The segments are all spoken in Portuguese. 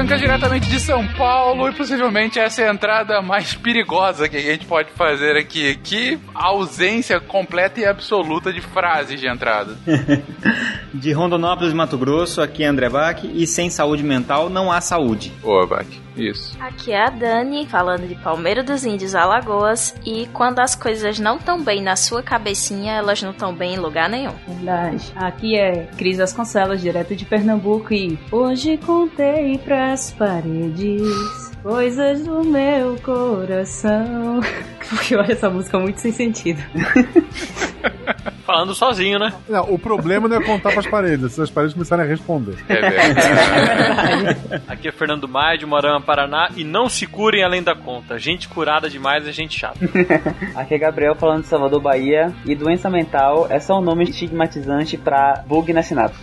Franca diretamente de São Paulo e possivelmente essa é a entrada mais perigosa que a gente pode fazer aqui. Que ausência completa e absoluta de frases de entrada. de Rondonópolis, Mato Grosso, aqui é André Bach e sem saúde mental não há saúde. Boa, Bach. Isso. Aqui é a Dani, falando de Palmeira dos Índios, Alagoas. E quando as coisas não estão bem na sua cabecinha, elas não estão bem em lugar nenhum. Verdade. Aqui é Cris Vasconcelos, direto de Pernambuco. E hoje contei pras paredes coisas do meu coração. Porque eu acho essa música muito sem sentido. Falando sozinho, né? Não, o problema não é contar pras paredes, se as paredes começarem a responder. É verdade. Aqui é Fernando Maia, de Morama, Paraná. E não se curem além da conta. Gente curada demais é gente chata. Aqui é Gabriel falando de Salvador, Bahia. E doença mental é só um nome estigmatizante pra bug na sinapse.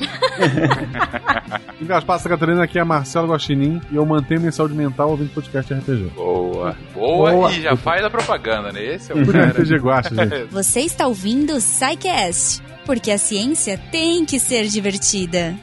Em Gaspar, Catarina, aqui é Marcelo Guaxinim e eu mantenho minha saúde mental ouvindo podcast RPG. Boa. Boa. Boa. E já faz a propaganda, né? Esse é o cara. RPG Guaxa, gente. Você está ouvindo o Psycast, porque a ciência tem que ser divertida.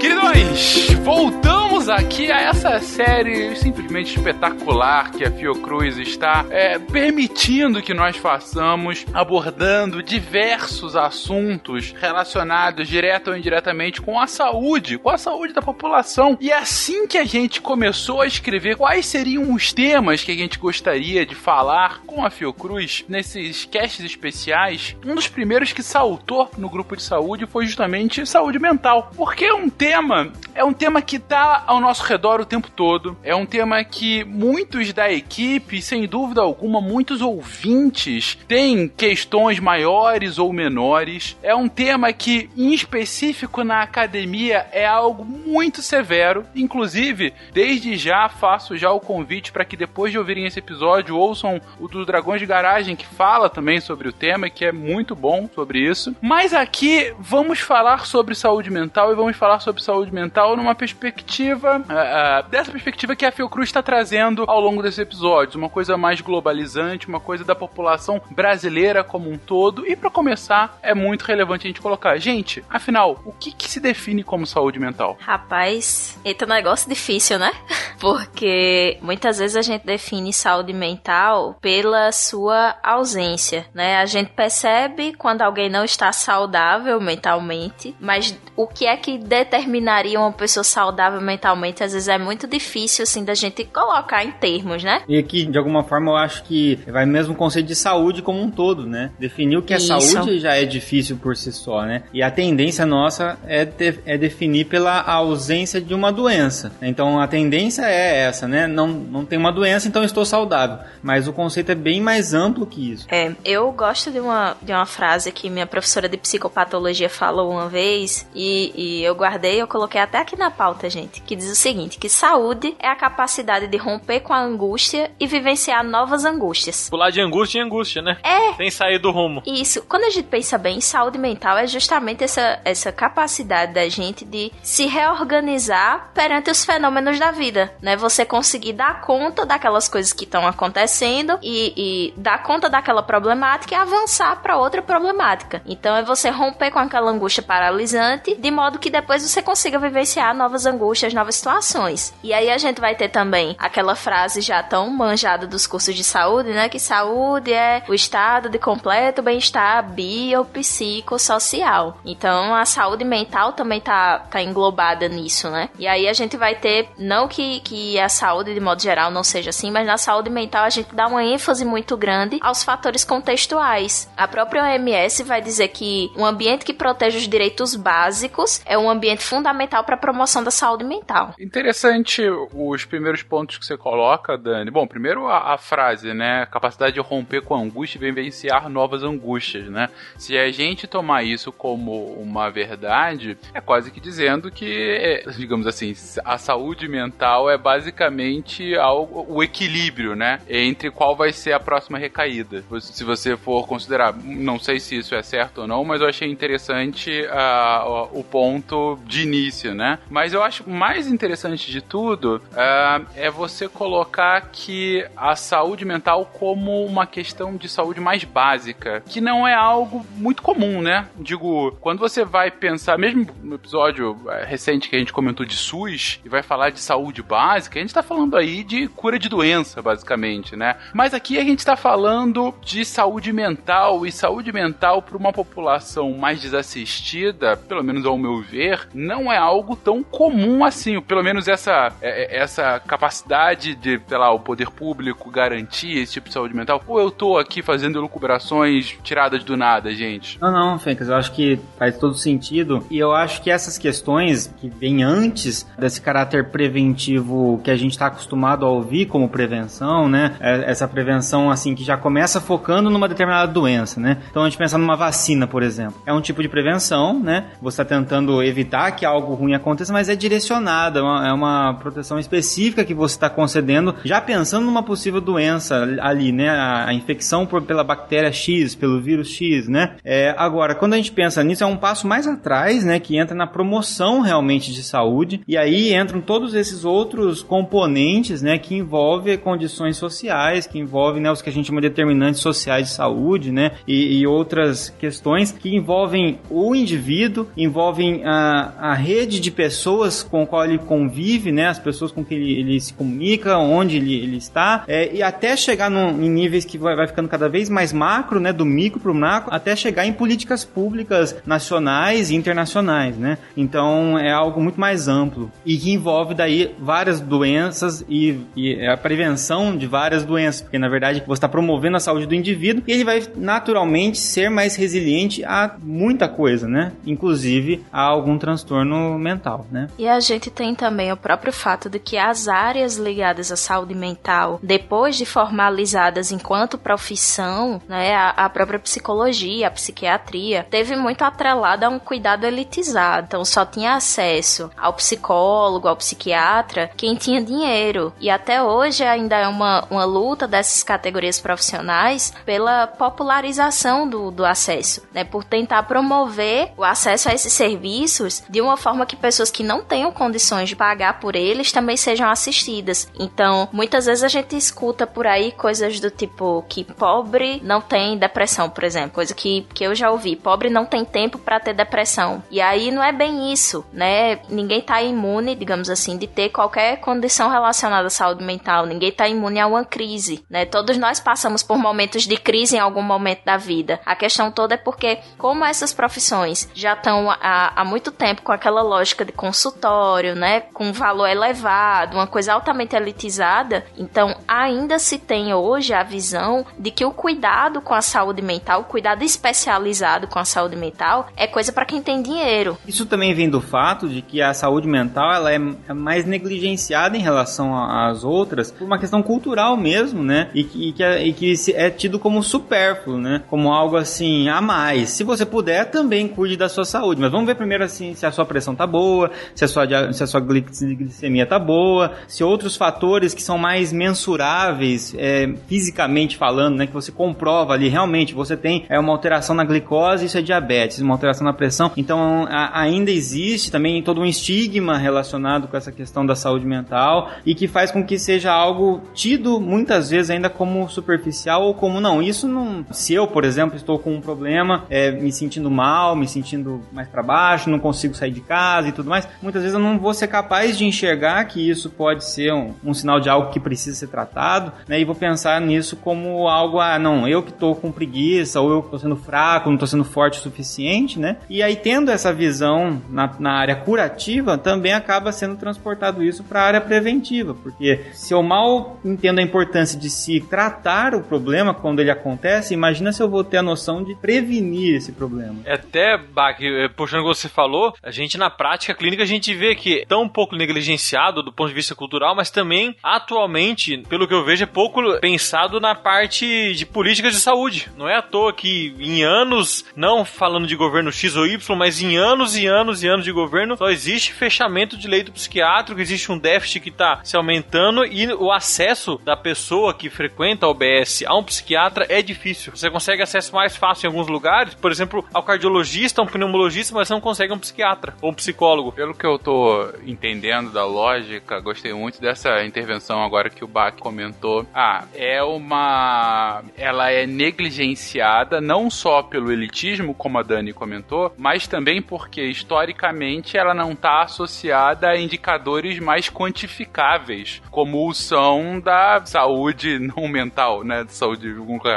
Queridões, voltamos aqui a essa série simplesmente espetacular que a Fiocruz está é, permitindo que nós façamos, abordando diversos assuntos relacionados direto ou indiretamente com a saúde, com a saúde da população. E assim que a gente começou a escrever quais seriam os temas que a gente gostaria de falar com a Fiocruz nesses casts especiais, um dos primeiros que saltou no grupo de saúde foi justamente saúde mental. Porque é um tema, é um tema que tá ao nosso redor o tempo todo. É um tema que muitos da equipe, sem dúvida alguma, muitos ouvintes têm questões maiores ou menores. É um tema que, em específico na academia, é algo muito severo. Inclusive, desde já faço já o convite para que depois de ouvirem esse episódio ouçam o dos Dragões de Garagem que fala também sobre o tema, que é muito bom sobre isso. Mas aqui vamos falar sobre saúde mental e vamos falar sobre saúde mental numa perspectiva ah, ah, dessa perspectiva que a Fiocruz está trazendo ao longo desses episódios, uma coisa mais globalizante, uma coisa da população brasileira como um todo. E para começar, é muito relevante a gente colocar, gente, afinal, o que, que se define como saúde mental? Rapaz, eita negócio difícil, né? Porque muitas vezes a gente define saúde mental pela sua ausência, né? A gente percebe quando alguém não está saudável mentalmente, mas o que é que determinaria uma pessoa saudável mentalmente, às vezes é muito difícil, assim, da gente colocar em termos, né? E aqui, de alguma forma, eu acho que vai mesmo o conceito de saúde como um todo, né? Definir o que é Isso. saúde já é difícil por si só, né? E a tendência nossa é, de- é definir pela ausência de uma doença. Então, a tendência é essa, né? Não, não tem uma doença, então estou saudável. Mas o conceito é bem mais amplo que isso. É, eu gosto de uma, de uma frase que minha professora de psicopatologia falou uma vez e, e eu guardei, eu coloquei até aqui na pauta, gente, que diz o seguinte, que saúde é a capacidade de romper com a angústia e vivenciar novas angústias. Pular de angústia em angústia, né? É. Sem sair do rumo. Isso, quando a gente pensa bem, saúde mental é justamente essa, essa capacidade da gente de se reorganizar perante os fenômenos da vida, né? Você conseguir dar conta daquelas coisas que estão acontecendo e, e dar conta daquela problemática e avançar para outra problemática. Então é você romper com aquela angústia paralisante, de modo que depois você consiga vivenciar novas angústias, novas situações. E aí a gente vai ter também aquela frase já tão manjada dos cursos de saúde, né? Que saúde é o estado de completo bem-estar biopsicossocial. Então a saúde mental também tá, tá englobada nisso, né? E aí a gente vai ter, não que, que a saúde de modo geral não seja assim, mas na saúde mental a gente dá uma ênfase muito grande aos fatores contextuais. A própria OMS vai dizer que um ambiente que protege os direitos básicos é um ambiente fundamental para a promoção da saúde mental. Interessante os primeiros pontos que você coloca, Dani. Bom, primeiro a, a frase, né? Capacidade de romper com a angústia e vivenciar novas angústias, né? Se a gente tomar isso como uma verdade, é quase que dizendo que, é, digamos assim, a saúde mental é basicamente algo, o equilíbrio, né? Entre qual vai ser a próxima recaída. Se você for considerar, não sei se isso é certo ou não, mas eu achei interessante ah, o ponto de início, né? Mas eu acho mais interessante de tudo uh, é você colocar que a saúde mental como uma questão de saúde mais básica, que não é algo muito comum, né? Digo, quando você vai pensar, mesmo no episódio é, recente que a gente comentou de SUS e vai falar de saúde básica, a gente tá falando aí de cura de doença, basicamente, né? Mas aqui a gente tá falando de saúde mental e saúde mental para uma população mais desassistida, pelo menos ao meu ver, não é algo tão comum assim. Pelo menos essa, é, é, essa capacidade de, sei lá, o poder público garantir esse tipo de saúde mental. Ou eu tô aqui fazendo elucubrações tiradas do nada, gente? Não, não, Fencas, eu acho que faz todo sentido. E eu acho que essas questões que vêm antes desse caráter preventivo que a gente está acostumado a ouvir como prevenção, né? É, essa prevenção, assim, que já começa focando numa determinada doença, né? Então a gente pensa numa vacina, por exemplo. É um tipo de prevenção, né? Você está tentando evitar que algo ruim aconteça, mas é direcionada, é uma, é uma proteção específica que você está concedendo, já pensando numa possível doença ali, né? A, infecção por, pela bactéria X, pelo vírus X, né? É, agora, quando a gente pensa nisso, é um passo mais atrás, né? Que entra na promoção realmente de saúde, e aí entram todos esses outros componentes, né? Que envolvem condições sociais, que envolvem né, os que a gente chama de determinantes sociais de saúde, né? E, e outras questões que envolvem o indivíduo, envolvem a, a rede de pessoas com qual ele convive, né? As pessoas com quem ele, ele se comunica, onde ele, ele está, é, e até chegar em níveis que vai, vai ficando cada vez mais macro, né? Do micro para o macro, até chegar em políticas públicas nacionais e internacionais, né? Então é algo muito mais amplo e que envolve daí várias doenças e, e a prevenção de várias doenças, porque na verdade você está promovendo a saúde do indivíduo e ele vai naturalmente ser mais resiliente a muita coisa, né? Inclusive a algum transtorno mental, né? E a gente tem também o próprio fato de que as áreas ligadas à saúde mental, depois de formalizadas enquanto profissão, né, a, a própria psicologia, a psiquiatria, teve muito atrelada a um cuidado elitizado. Então só tinha acesso ao psicólogo, ao psiquiatra, quem tinha dinheiro. E até hoje ainda é uma, uma luta dessas categorias profissionais pela popularização do, do acesso, né? Por tentar promover o acesso a esses serviços de uma forma que pessoas que não tenham condições de pagar por eles também sejam assistidas. Então, muitas vezes a gente escuta por aí coisas do tipo que pobre não tem depressão, por exemplo, coisa que, que eu já ouvi. Pobre não tem tempo para ter depressão. E aí não é bem isso, né? Ninguém tá imune, digamos assim, de ter qualquer condição relacionada à saúde mental. Ninguém tá imune a uma crise, né? Todos nós passamos por momentos de crise em algum momento da vida. A questão toda é porque, como essas profissões já estão há, há muito tempo com aquela lógica de consultório, né? Com valor elevado, uma coisa altamente elitizada, então ainda se tem hoje a visão de que o cuidado com a saúde mental, o cuidado especializado com a saúde mental, é coisa para quem tem dinheiro. Isso também vem do fato de que a saúde mental ela é, mais negligenciada em relação às outras por uma questão cultural mesmo, né? E que, e que, é, e que é tido como supérfluo, né? Como algo assim a mais. Se você puder, também cuide da sua saúde. Mas vamos ver primeiro assim se a sua pressão tá boa, se a sua, se a sua glicemia tá boa, se outros fatores que são mais mensuráveis é, fisicamente falando, né? Que você comprova ali realmente você tem é, uma alteração na glicose, isso é diabetes, uma alteração na pressão. Então a, ainda existe também todo um estigma relacionado com essa questão da saúde mental e que faz com que seja algo tido muitas vezes ainda como superficial ou como não. Isso não. Se eu, por exemplo, estou com um problema, é, me sentindo mal, me sentindo mais para baixo, não consigo sair de casa e tudo mais, muitas vezes eu não vou ser capaz de enxergar que isso pode ser um, um sinal de algo que precisa ser tratado, né? E vou pensar nisso como algo, ah, não, eu que estou com preguiça ou eu que estou sendo fraco, não estou sendo forte o suficiente, né? E aí tendo essa visão na, na área curativa, também acaba sendo transportado isso para a área preventiva, porque se eu mal entendo a importância de se tratar o problema quando ele acontece, imagina se eu vou ter a noção de prevenir esse problema. É até, Bach, eh, puxando o que você falou, a gente na prática clínica a gente vê que é tão um pouco negligenciado do ponto de vista cultural, mas também atualmente, pelo que eu vejo, é pouco pensado na parte de políticas de saúde. Não é à toa que em anos, não falando de governo X ou Y, mas em anos e anos e anos de governo, só existe fechamento de leito psiquiátrico, existe um déficit que está se aumentando e o acesso da pessoa que frequenta a OBS a um psiquiatra é difícil. Você consegue acesso mais fácil em alguns lugares, por exemplo, ao cardiologista, um pneumologista, mas não consegue um psiquiatra ou um psicólogo. Pelo que eu tô entendendo da lógica, gostei muito dessa intervenção agora que o Bach comentou. Ah, é uma. Ela é negligenciada não só pelo elitismo, como a Dani comentou, mas também porque historicamente ela não está associada a indicadores mais quantificáveis, como são da saúde não mental, né? Saúde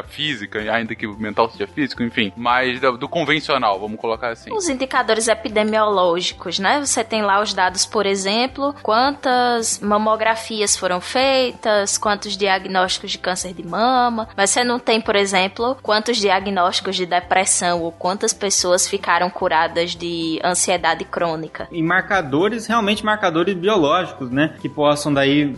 física, ainda que o mental seja físico, enfim, mas do convencional, vamos colocar assim. Os indicadores epidemiológicos, né? Você tem lá os dados, por exemplo, quantas mamografias foram feitas, quantos diagnósticos de câncer de mama, mas você não tem, por exemplo, quantos diagnósticos de depressão ou quantas pessoas ficaram curadas de ansiedade crônica. E marcadores, realmente marcadores biológicos, né? Que possam daí,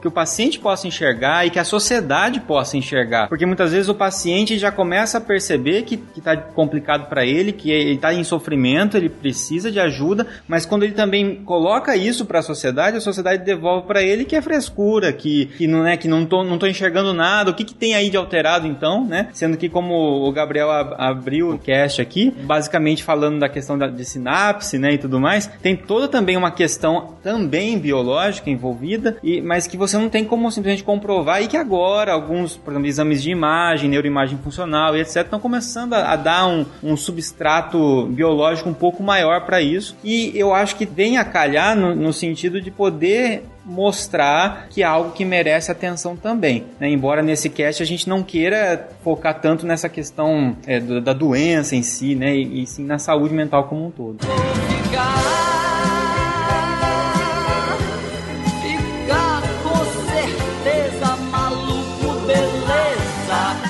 que o paciente possa enxergar e que a sociedade possa enxergar. Porque muitas vezes o paciente já começa a perceber que, que tá complicado para ele, que ele está em sofrimento, ele precisa de ajuda, mas quando ele também coloca isso para a sociedade, a sociedade devolve para ele que é frescura, que, que não é que não tô, não tô enxergando nada. O que, que tem aí de alterado então, né? Sendo que como o Gabriel ab abriu o cast aqui, basicamente falando da questão da, de sinapse, né, e tudo mais, tem toda também uma questão também biológica envolvida, e mas que você não tem como simplesmente comprovar e que agora alguns, por exemplo, exames de imagem, neuroimagem funcional e etc, estão começando a, a dar um, um substrato biológico um pouco maior para isso. E eu acho que vem a calhar no, no sentido de poder mostrar que é algo que merece atenção também. Né? Embora nesse cast a gente não queira focar tanto nessa questão é, da doença em si, né? E, e sim na saúde mental como um todo.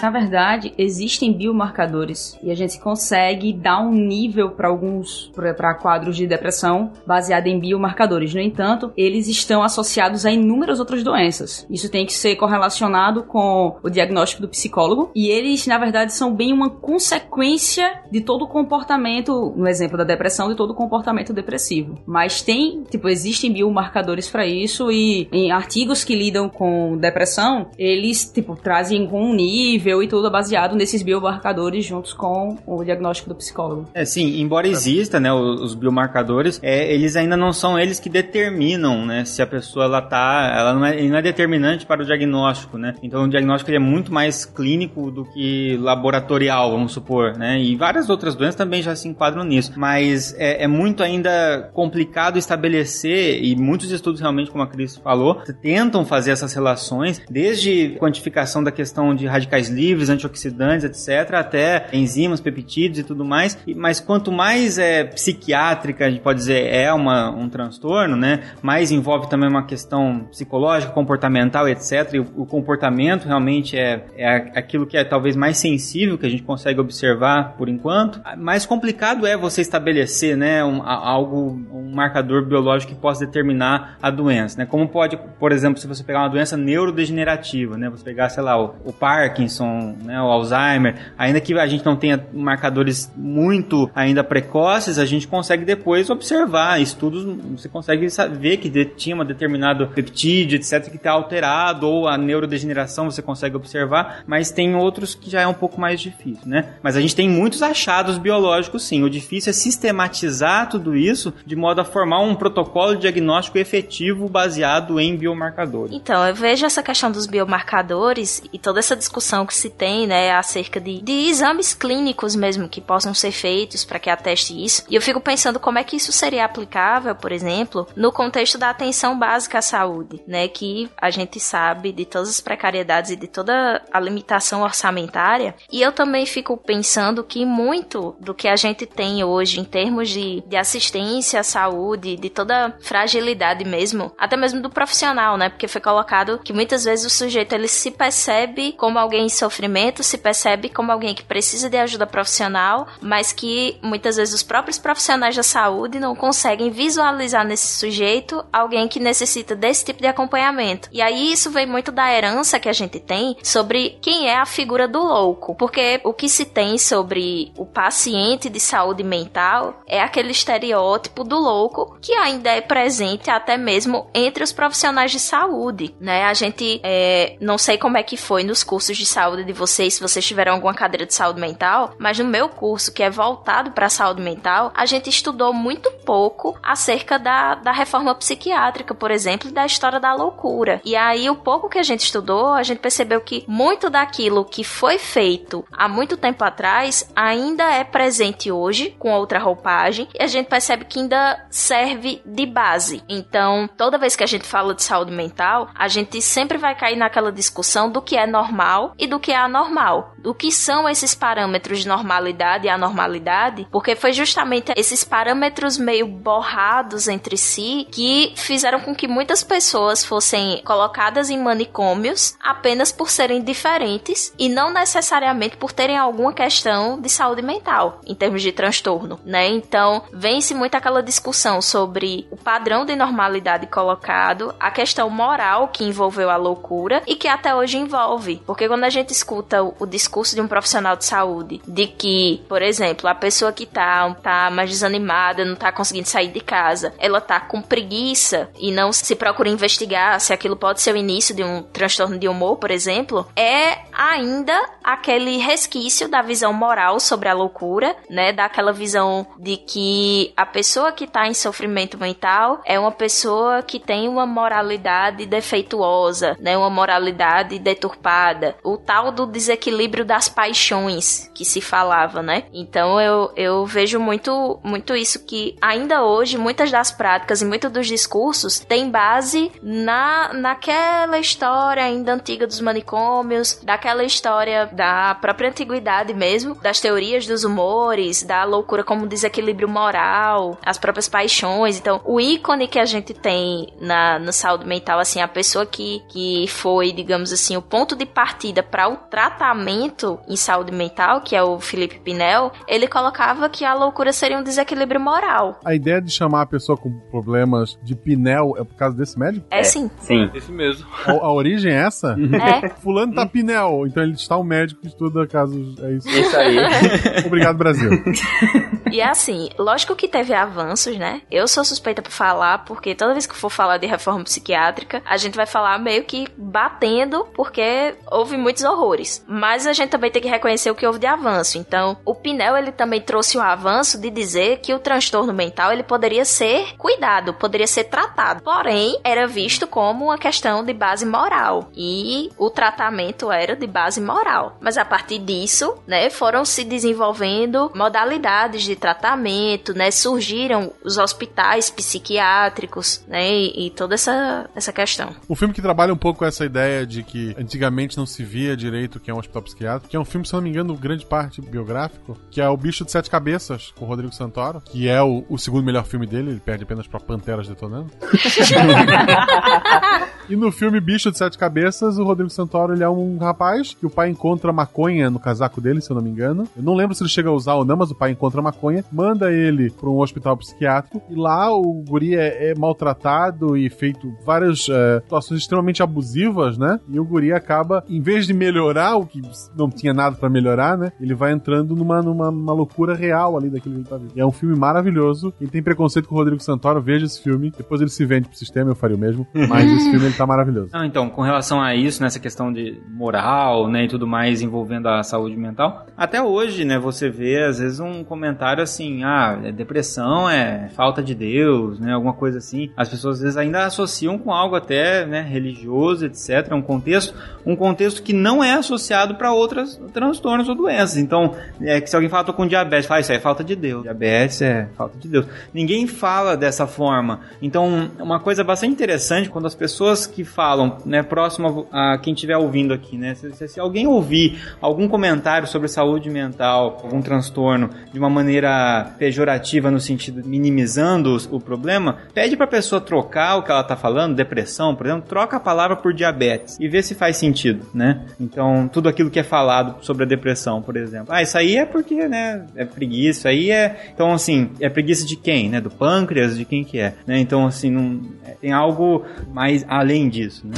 Na verdade, existem biomarcadores e a gente consegue dar um nível para alguns para quadros de depressão baseado em biomarcadores. No entanto, eles estão associados a inúmeras outras doenças. Isso tem que ser correlacionado com o diagnóstico do psicólogo e eles, na verdade, são bem uma consequência de todo o comportamento, no exemplo da depressão, de todo o comportamento depressivo. Mas tem, tipo, existem biomarcadores para isso e em artigos que lidam com depressão, eles, tipo, trazem com um nível e tudo baseado nesses biomarcadores juntos com o diagnóstico do psicólogo. É, sim, embora exista, né, os, biomarcadores, é, eles ainda não são eles que determinam, né, se a pessoa ela tá, ela não é, não é determinante para o diagnóstico, né? Então o diagnóstico é muito mais clínico do que laboratorial, vamos supor, né? E várias outras doenças também já se enquadram nisso, mas é, é muito ainda complicado estabelecer e muitos estudos realmente, como a Cris falou, tentam fazer essas relações, desde quantificação da questão de radicais livres, antioxidantes, etc., até enzimas, peptídeos e tudo mais. Mas quanto mais é psiquiátrica, a gente pode dizer, é uma, um transtorno, né? Mais envolve também uma questão psicológica, comportamental, etc. E o, o comportamento realmente é, é aquilo que é talvez mais sensível que a gente consegue observar por enquanto. Mais complicado é você estabelecer, né, um, algo, um marcador biológico que possa determinar a doença, né? Como pode, por exemplo, se você pegar uma doença neurodegenerativa, né? Você pegar, sei lá, o, o Parkinson, Parkinson, né, o Alzheimer, ainda que a gente não tenha marcadores muito ainda precoces, a gente consegue depois observar estudos, você consegue ver que tinha um determinado peptídeo, etc, que está alterado, ou a neurodegeneração você consegue observar, mas tem outros que já é um pouco mais difícil, né? Mas a gente tem muitos achados biológicos, sim. O difícil é sistematizar tudo isso de modo a formar um protocolo de diagnóstico efetivo baseado em biomarcadores. Então, eu vejo essa questão dos biomarcadores e toda essa discussão que se tem, né, acerca de, de exames clínicos mesmo que possam ser feitos para que ateste isso. E eu fico pensando como é que isso seria aplicável, por exemplo, no contexto da atenção básica à saúde, né, que a gente sabe de todas as precariedades e de toda a limitação orçamentária. E eu também fico pensando que muito do que a gente tem hoje em termos de, de assistência à saúde de toda fragilidade mesmo, até mesmo do profissional, né? Porque foi colocado que muitas vezes o sujeito ele se percebe como alguém em sofrimento, se percebe como alguém que precisa de ajuda profissional, mas que muitas vezes os próprios profissionais da saúde não conseguem visualizar nesse sujeito alguém que necessita desse tipo de acompanhamento. E aí isso vem muito da herança que a gente tem sobre quem é a figura do louco, porque o que se tem sobre o paciente de saúde mental é aquele estereótipo do louco que ainda é presente até mesmo entre os profissionais de saúde, né? A gente é, não sei como é que foi nos cursos de saúde de vocês, se vocês tiveram alguma cadeira de saúde mental, mas no meu curso, que é voltado para a saúde mental, a gente estudou muito pouco acerca da, da reforma psiquiátrica, por exemplo, e da história da loucura. E aí, o pouco que a gente estudou, a gente percebeu que muito daquilo que foi feito há muito tempo atrás ainda é presente hoje, com outra roupagem, e a gente percebe que ainda serve de base. Então, toda vez que a gente fala de saúde mental, a gente sempre vai cair naquela discussão do que é normal e do que é anormal. Do que são esses parâmetros de normalidade e anormalidade, porque foi justamente esses parâmetros meio borrados entre si que fizeram com que muitas pessoas fossem colocadas em manicômios apenas por serem diferentes e não necessariamente por terem alguma questão de saúde mental em termos de transtorno, né? Então, vem-se muito aquela discussão sobre o padrão de normalidade colocado, a questão moral que envolveu a loucura e que até hoje envolve, porque quando a gente escuta o, o discurso de um profissional de saúde de que, por exemplo, a pessoa que tá, tá mais desanimada, não tá conseguindo sair de casa, ela tá com preguiça e não se procura investigar se aquilo pode ser o início de um transtorno de humor, por exemplo, é ainda aquele resquício da visão moral sobre a loucura, né? Daquela visão de que a pessoa que tá em sofrimento mental é uma pessoa que tem uma moralidade defeituosa, né? Uma moralidade deturpada. O tal do desequilíbrio das paixões que se falava, né? Então eu, eu vejo muito, muito isso que ainda hoje muitas das práticas e muitos dos discursos têm base na, naquela história ainda antiga dos manicômios, daquela história da própria antiguidade mesmo, das teorias dos humores, da loucura como desequilíbrio moral, as próprias paixões. Então, o ícone que a gente tem na, na saúde mental, assim, a pessoa que, que foi, digamos assim, o ponto de partida para o tratamento em saúde mental, que é o Felipe Pinel, ele colocava que a loucura seria um desequilíbrio moral. A ideia de chamar a pessoa com problemas de Pinel é por causa desse médico? É, sim. Sim. Esse mesmo. A, a origem é essa? É. Fulano tá Pinel, então ele está um médico que estuda casos. É isso. Isso aí. Obrigado, Brasil. E é assim, lógico que teve avanços, né? Eu sou suspeita por falar, porque toda vez que for falar de reforma psiquiátrica, a gente vai falar meio que batendo, porque houve muitos horrores. Mas a gente também tem que reconhecer o que houve de avanço. Então, o Pinel, ele também trouxe o avanço de dizer que o transtorno mental, ele poderia ser cuidado, poderia ser tratado. Porém, era visto como uma questão de base moral. E o tratamento era de base moral. Mas a partir disso, né, foram se desenvolvendo modalidades de tratamento, né? Surgiram os hospitais psiquiátricos, né? E, e toda essa, essa questão. Um filme que trabalha um pouco com essa ideia de que antigamente não se via direito que é um hospital psiquiátrico, que é um filme, se não me engano, grande parte biográfico, que é O Bicho de Sete Cabeças, com o Rodrigo Santoro, que é o, o segundo melhor filme dele, ele perde apenas pra Panteras Detonando. e no filme Bicho de Sete Cabeças, o Rodrigo Santoro ele é um rapaz que o pai encontra maconha no casaco dele, se eu não me engano. Eu não lembro se ele chega a usar ou não, mas o pai encontra maconha, manda ele pra um hospital psiquiátrico e lá o guri é, é maltratado e feito várias é, situações extremamente abusivas, né? E o guri acaba, em vez de melhorar, o que não tinha nada pra melhorar, né? Ele vai entrando numa, numa numa loucura real ali daquele que ele tá vendo. E é um filme maravilhoso. Quem tem preconceito com o Rodrigo Santoro, veja esse filme. Depois ele se vende pro sistema, eu faria o mesmo. Mas esse filme ele tá maravilhoso. Não, então, com relação a isso, nessa questão de moral, né, e tudo mais envolvendo a saúde mental, até hoje, né, você vê às vezes um comentário assim, ah, é depressão é falta de Deus, né, alguma coisa assim. As pessoas às vezes ainda associam com algo até, né, religioso, etc, um contexto, um contexto que não é associado para outras transtornos ou doenças. Então, é que se alguém fala tô com diabetes, fala isso aí é falta de Deus. Diabetes é falta de Deus. Ninguém fala dessa forma. Então, uma coisa bastante interessante quando as pessoas que falam, né, próximo a a quem estiver ouvindo aqui, né, se, se- alguém ouvir algum comentário sobre saúde mental, algum transtorno de uma maneira pejorativa no sentido minimizando o problema, pede pra pessoa trocar o que ela tá falando, depressão, por exemplo, troca a palavra por diabetes e vê se faz sentido, né? Então, tudo aquilo que é falado sobre a depressão, por exemplo. Ah, isso aí é porque, né, é preguiça, isso aí é... Então, assim, é preguiça de quem, né? Do pâncreas, de quem que é, né? Então, assim, não, é, tem algo mais além disso, né?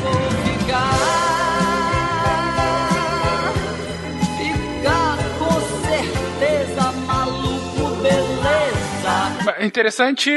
Interessante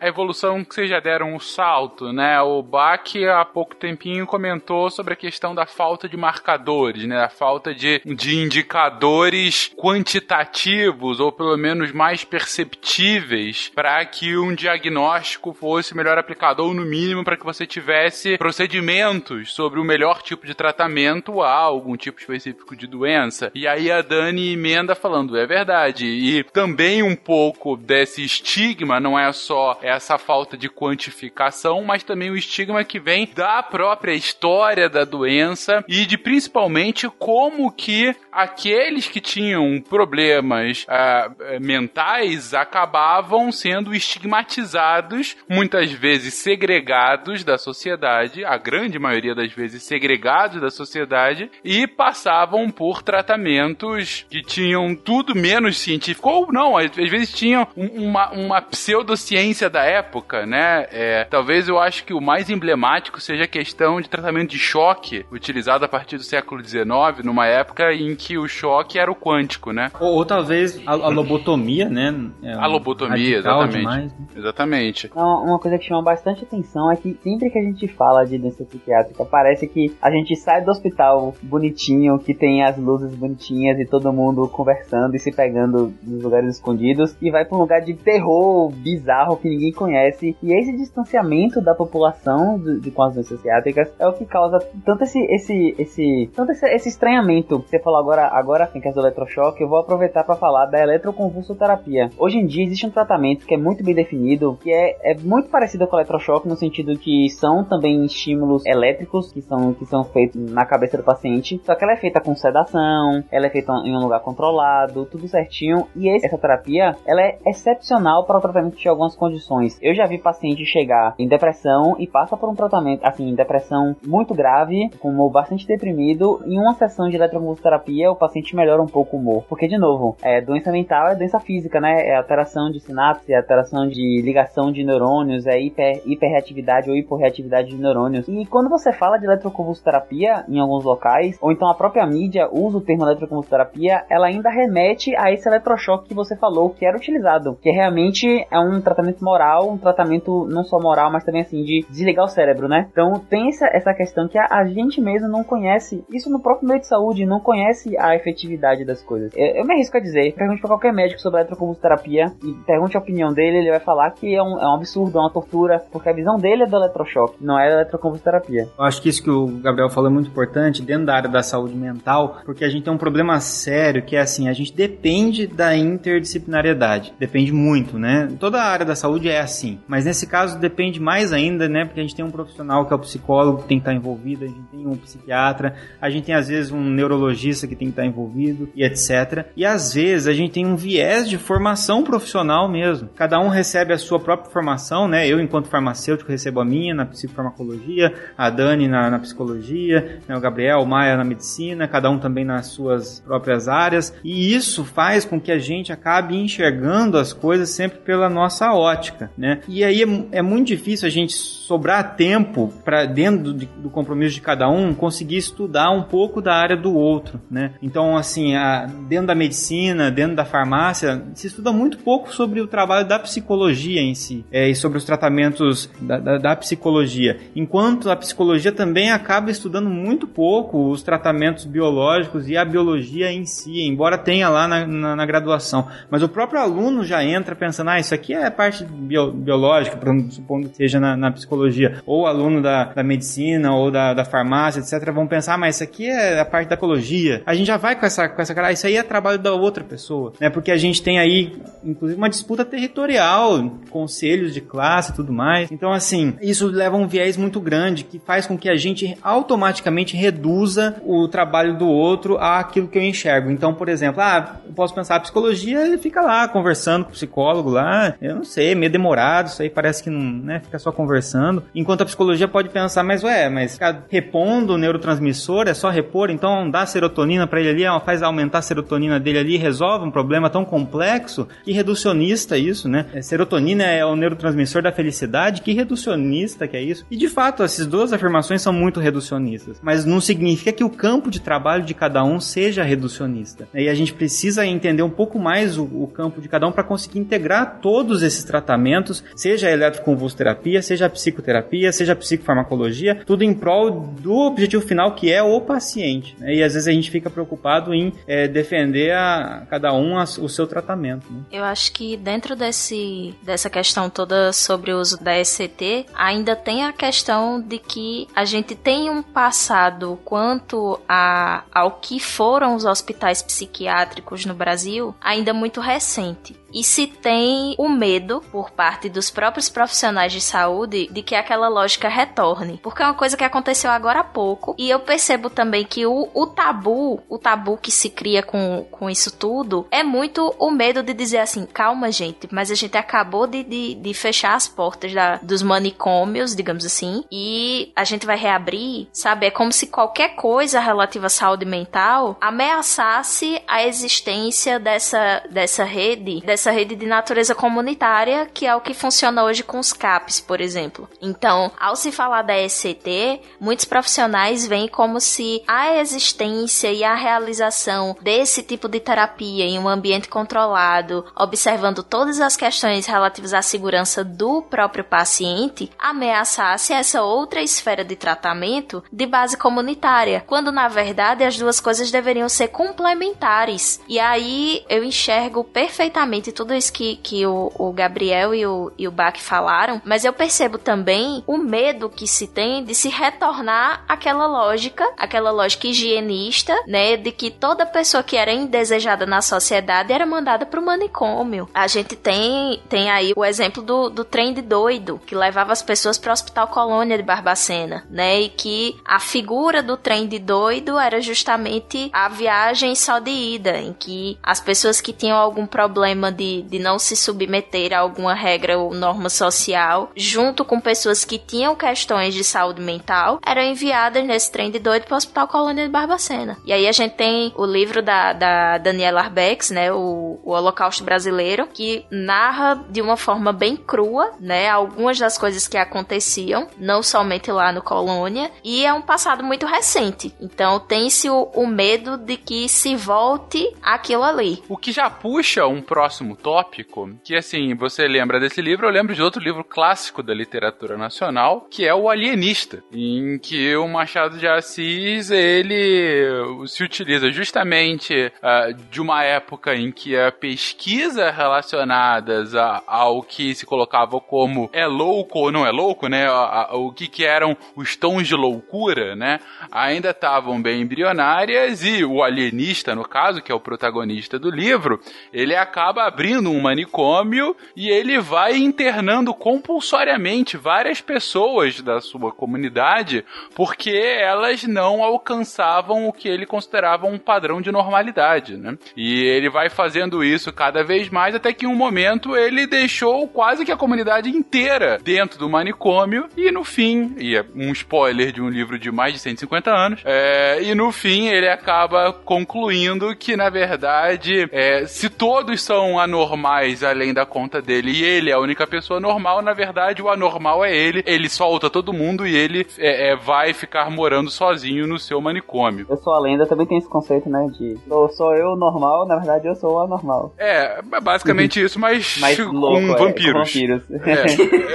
a evolução que vocês já deram o salto, né? O Bach há pouco tempinho comentou sobre a questão da falta de marcadores, né? A falta de, de indicadores quantitativos ou pelo menos mais perceptíveis para que um diagnóstico fosse melhor aplicado ou no mínimo para que você tivesse procedimentos sobre o melhor tipo de tratamento a algum tipo específico de doença. E aí a Dani emenda falando, é verdade. E também um pouco desse estigma não é só essa falta de quantificação, mas também o estigma que vem da própria história da doença e de principalmente como que aqueles que tinham problemas eh, mentais acabavam sendo estigmatizados, muitas vezes segregados da sociedade, a grande maioria das vezes segregados da sociedade, e passavam por tratamentos que tinham tudo menos científico, ou não, às, vezes tinham um- uma, uma pseudociência da época, né? É, talvez eu acho que o mais emblemático seja a questão de tratamento de choque, utilizado a partir do século XIX, numa época em que o choque era o quântico, né? Ou, ou talvez a, a lobotomia, né? É A lobotomia, exatamente. demais, né? Exatamente. Uma, uma coisa que chama bastante atenção é que sempre que a gente fala de doença psiquiátrica, parece que a gente sai do hospital bonitinho, que tem as luzes bonitinhas e todo mundo conversando e se pegando nos lugares escondidos, e vai pra um lugar de terror bizarro que ninguém conhece. E esse distanciamento da população do- de, com as doenças psiquiátricas é o que causa tanto esse, esse, esse, tanto esse, esse estranhamento. Você falou agora, agora Fencas, do eletrochoque, eu vou aproveitar para falar da eletroconvulsoterapia. Hoje em dia existe um tratamento que é muito bem definido, que é, é muito parecido com o eletrochoque no sentido que são também estímulos elétricos que são, que são feitos na cabeça do paciente, só que ela é feita com sedação, ela é feita em um lugar controlado, tudo certinho, e esse- essa terapia, ela é excepcional para o tratamento de algumas condições. Eu já vi paciente chegar em depressão e passa por um tratamento, assim, depressão muito grave, com humor bastante deprimido, em uma sessão de eletroconvulsoterapia o paciente melhora um pouco o humor, porque de novo, é doença mental é doença física, né? É alteração de sinapse, é alteração de ligação de neurônios, é hiper, hiperreatividade ou hiporreatividade de neurônios. E quando você fala de eletroconvulsoterapia em alguns locais, ou então a própria mídia usa o termo eletroconvulsoterapia, ela ainda remete a esse eletrochoque que você falou que era utilizado, que realmente é um tratamento moral, um tratamento não só moral, mas também assim de desligar o cérebro, né? Então tem essa, essa questão que a, a gente mesmo não conhece, isso no próprio meio de saúde, não conhece a efetividade das coisas. Eu, eu me arrisco a dizer, pergunte pra qualquer médico sobre eletroconvulsoterapia e pergunte a opinião dele, ele vai falar que é um, é um absurdo, é uma tortura, porque a visão dele é do eletrochoque, não é da eletroconvulsoterapia. Eu acho que isso que o Gabriel falou é muito importante dentro da área da saúde mental, porque a gente tem um problema sério que é assim, a gente depende da interdisciplinariedade. Depende muito, né? Toda a área da saúde é assim, mas nesse caso depende mais ainda, né? Porque a gente tem um profissional que é o psicólogo que tem que estar envolvido, a gente tem um psiquiatra, a gente tem às vezes um neurologista que tem que estar envolvido e etc. E às vezes a gente tem um viés de formação profissional mesmo. Cada um recebe a sua própria formação, né? Eu, enquanto farmacêutico, recebo a minha na psicofarmacologia, a Dani na, na psicologia, né? o Gabriel, o Maia na medicina, cada um também nas suas próprias áreas. E isso faz com que a gente acabe enxergando as coisas sempre pela nossa ótica, né? E aí é, é muito difícil a gente sobrar tempo para dentro do, do compromisso de cada um conseguir estudar um pouco da área do outro, né? Então, assim, a- dentro da medicina, dentro da farmácia, se estuda muito pouco sobre o trabalho da psicologia em si é, e sobre os tratamentos da, da- da psicologia, enquanto a psicologia também acaba estudando muito pouco os tratamentos biológicos e a biologia em si, embora tenha lá na, na- na graduação. Mas o próprio aluno já entra pensando, ah, isso aqui é parte bio- biológica, supondo que seja na, na psicologia, ou aluno da, da medicina ou da, da farmácia, etc., vão pensar, ah, mas isso aqui é a parte da ecologia. A gente já vai com essa, com essa cara, ah, isso aí é trabalho da outra pessoa, né? Porque a gente tem aí, inclusive, uma disputa territorial, conselhos de classe e tudo mais. Então, assim, isso leva um viés muito grande que faz com que a gente automaticamente reduza o trabalho do outro àquilo que eu enxergo. Então, por exemplo, ah, eu posso pensar, a psicologia fica lá conversando com o psicólogo lá, eu não sei, meio demorado, isso aí parece que não, né, fica só conversando. Enquanto a psicologia pode pensar, mas ué, mas ficar repondo o neurotransmissor é só repor, então dá serotonina para ele ali, faz aumentar a serotonina dele ali, resolve um problema tão complexo, que reducionista isso, né? É, serotonina é o neurotransmissor da felicidade, que reducionista que é isso. E de fato, essas duas afirmações são muito reducionistas, mas não significa que o campo de trabalho de cada um seja reducionista. E a gente precisa entender um pouco mais o, o campo de cada um para conseguir integrar todos esses tratamentos, seja a eletroconvulsoterapia, seja a psicoterapia, seja a psicofarmacologia, tudo em prol do objetivo final que é o paciente. Né? E às vezes a gente fica preocupado em é, defender a cada um a, o seu tratamento. Né? Eu acho que dentro desse, dessa questão toda sobre o uso da ECT, ainda tem a questão de que a gente tem um passado quanto a, ao que foram os hospitais psiquiátricos no Brasil ainda muito recente e se tem o medo por parte dos próprios profissionais de saúde de que aquela lógica retorne. Porque é uma coisa que aconteceu agora há pouco e eu percebo também que o, o tabu, o tabu que se cria com, com isso tudo, é muito o medo de dizer assim: calma, gente, mas a gente acabou de, de, de fechar as portas da, dos manicômios, digamos assim, e a gente vai reabrir, sabe? É como se qualquer coisa relativa à saúde mental ameaçasse a existência dessa, dessa rede, dessa essa rede de natureza comunitária, que é o que funciona hoje com os CAPs, por exemplo. Então, ao se falar da ECT, muitos profissionais veem como se a existência e a realização desse tipo de terapia em um ambiente controlado, observando todas as questões relativas à segurança do próprio paciente, ameaçasse essa outra esfera de tratamento de base comunitária, quando na verdade as duas coisas deveriam ser complementares. E aí eu enxergo perfeitamente tudo isso que, que o, o Gabriel e o, e o Bach falaram, mas eu percebo também o medo que se tem de se retornar àquela lógica, aquela lógica higienista, né, de que toda pessoa que era indesejada na sociedade era mandada para o manicômio. A gente tem, tem aí o exemplo do, do trem de doido, que levava as pessoas para o Hospital Colônia de Barbacena, né, e que a figura do trem de doido era justamente a viagem só de ida, em que as pessoas que tinham algum problema de, de não se submeter a alguma regra ou norma social, junto com pessoas que tinham questões de saúde mental, eram enviadas nesse trem de doido para o Hospital Colônia de Barbacena. E aí a gente tem o livro da, da Daniela Arbex, né, o, o Holocausto Brasileiro, que narra de uma forma bem crua, né, algumas das coisas que aconteciam, não somente lá no Colônia, e é um passado muito recente. Então tem-se o, o medo de que se volte aquilo ali. O que já puxa um próximo próximo tópico, que assim, você lembra desse livro, eu lembro de outro livro clássico da literatura nacional, que é O Alienista, em que o Machado de Assis, ele se utiliza justamente uh, de uma época em que a pesquisa relacionadas a, ao que se colocava como é louco ou não é louco, né, a, a, o que que eram os tons de loucura, né, ainda estavam bem embrionárias e o alienista, no caso, que é o protagonista do livro, ele acaba abrindo um manicômio e ele vai internando compulsoriamente várias pessoas da sua comunidade porque elas não alcançavam o que ele considerava um padrão de normalidade, né? E ele vai fazendo isso cada vez mais até que em um momento ele deixou quase que a comunidade inteira dentro do manicômio e no fim, e é um spoiler de um livro de mais de 150 anos, é, e no fim ele acaba concluindo que na verdade, é, se todos são anormais além da conta dele e ele é a única pessoa normal, na verdade o anormal é ele. Ele solta todo mundo e ele é, é, vai ficar morando sozinho no seu manicômio. Eu sou a lenda, também tem esse conceito, né? De sou, sou eu normal, na verdade eu sou o anormal. É, basicamente isso, mas Mais com louco, é, vampiros. com vampiros. É.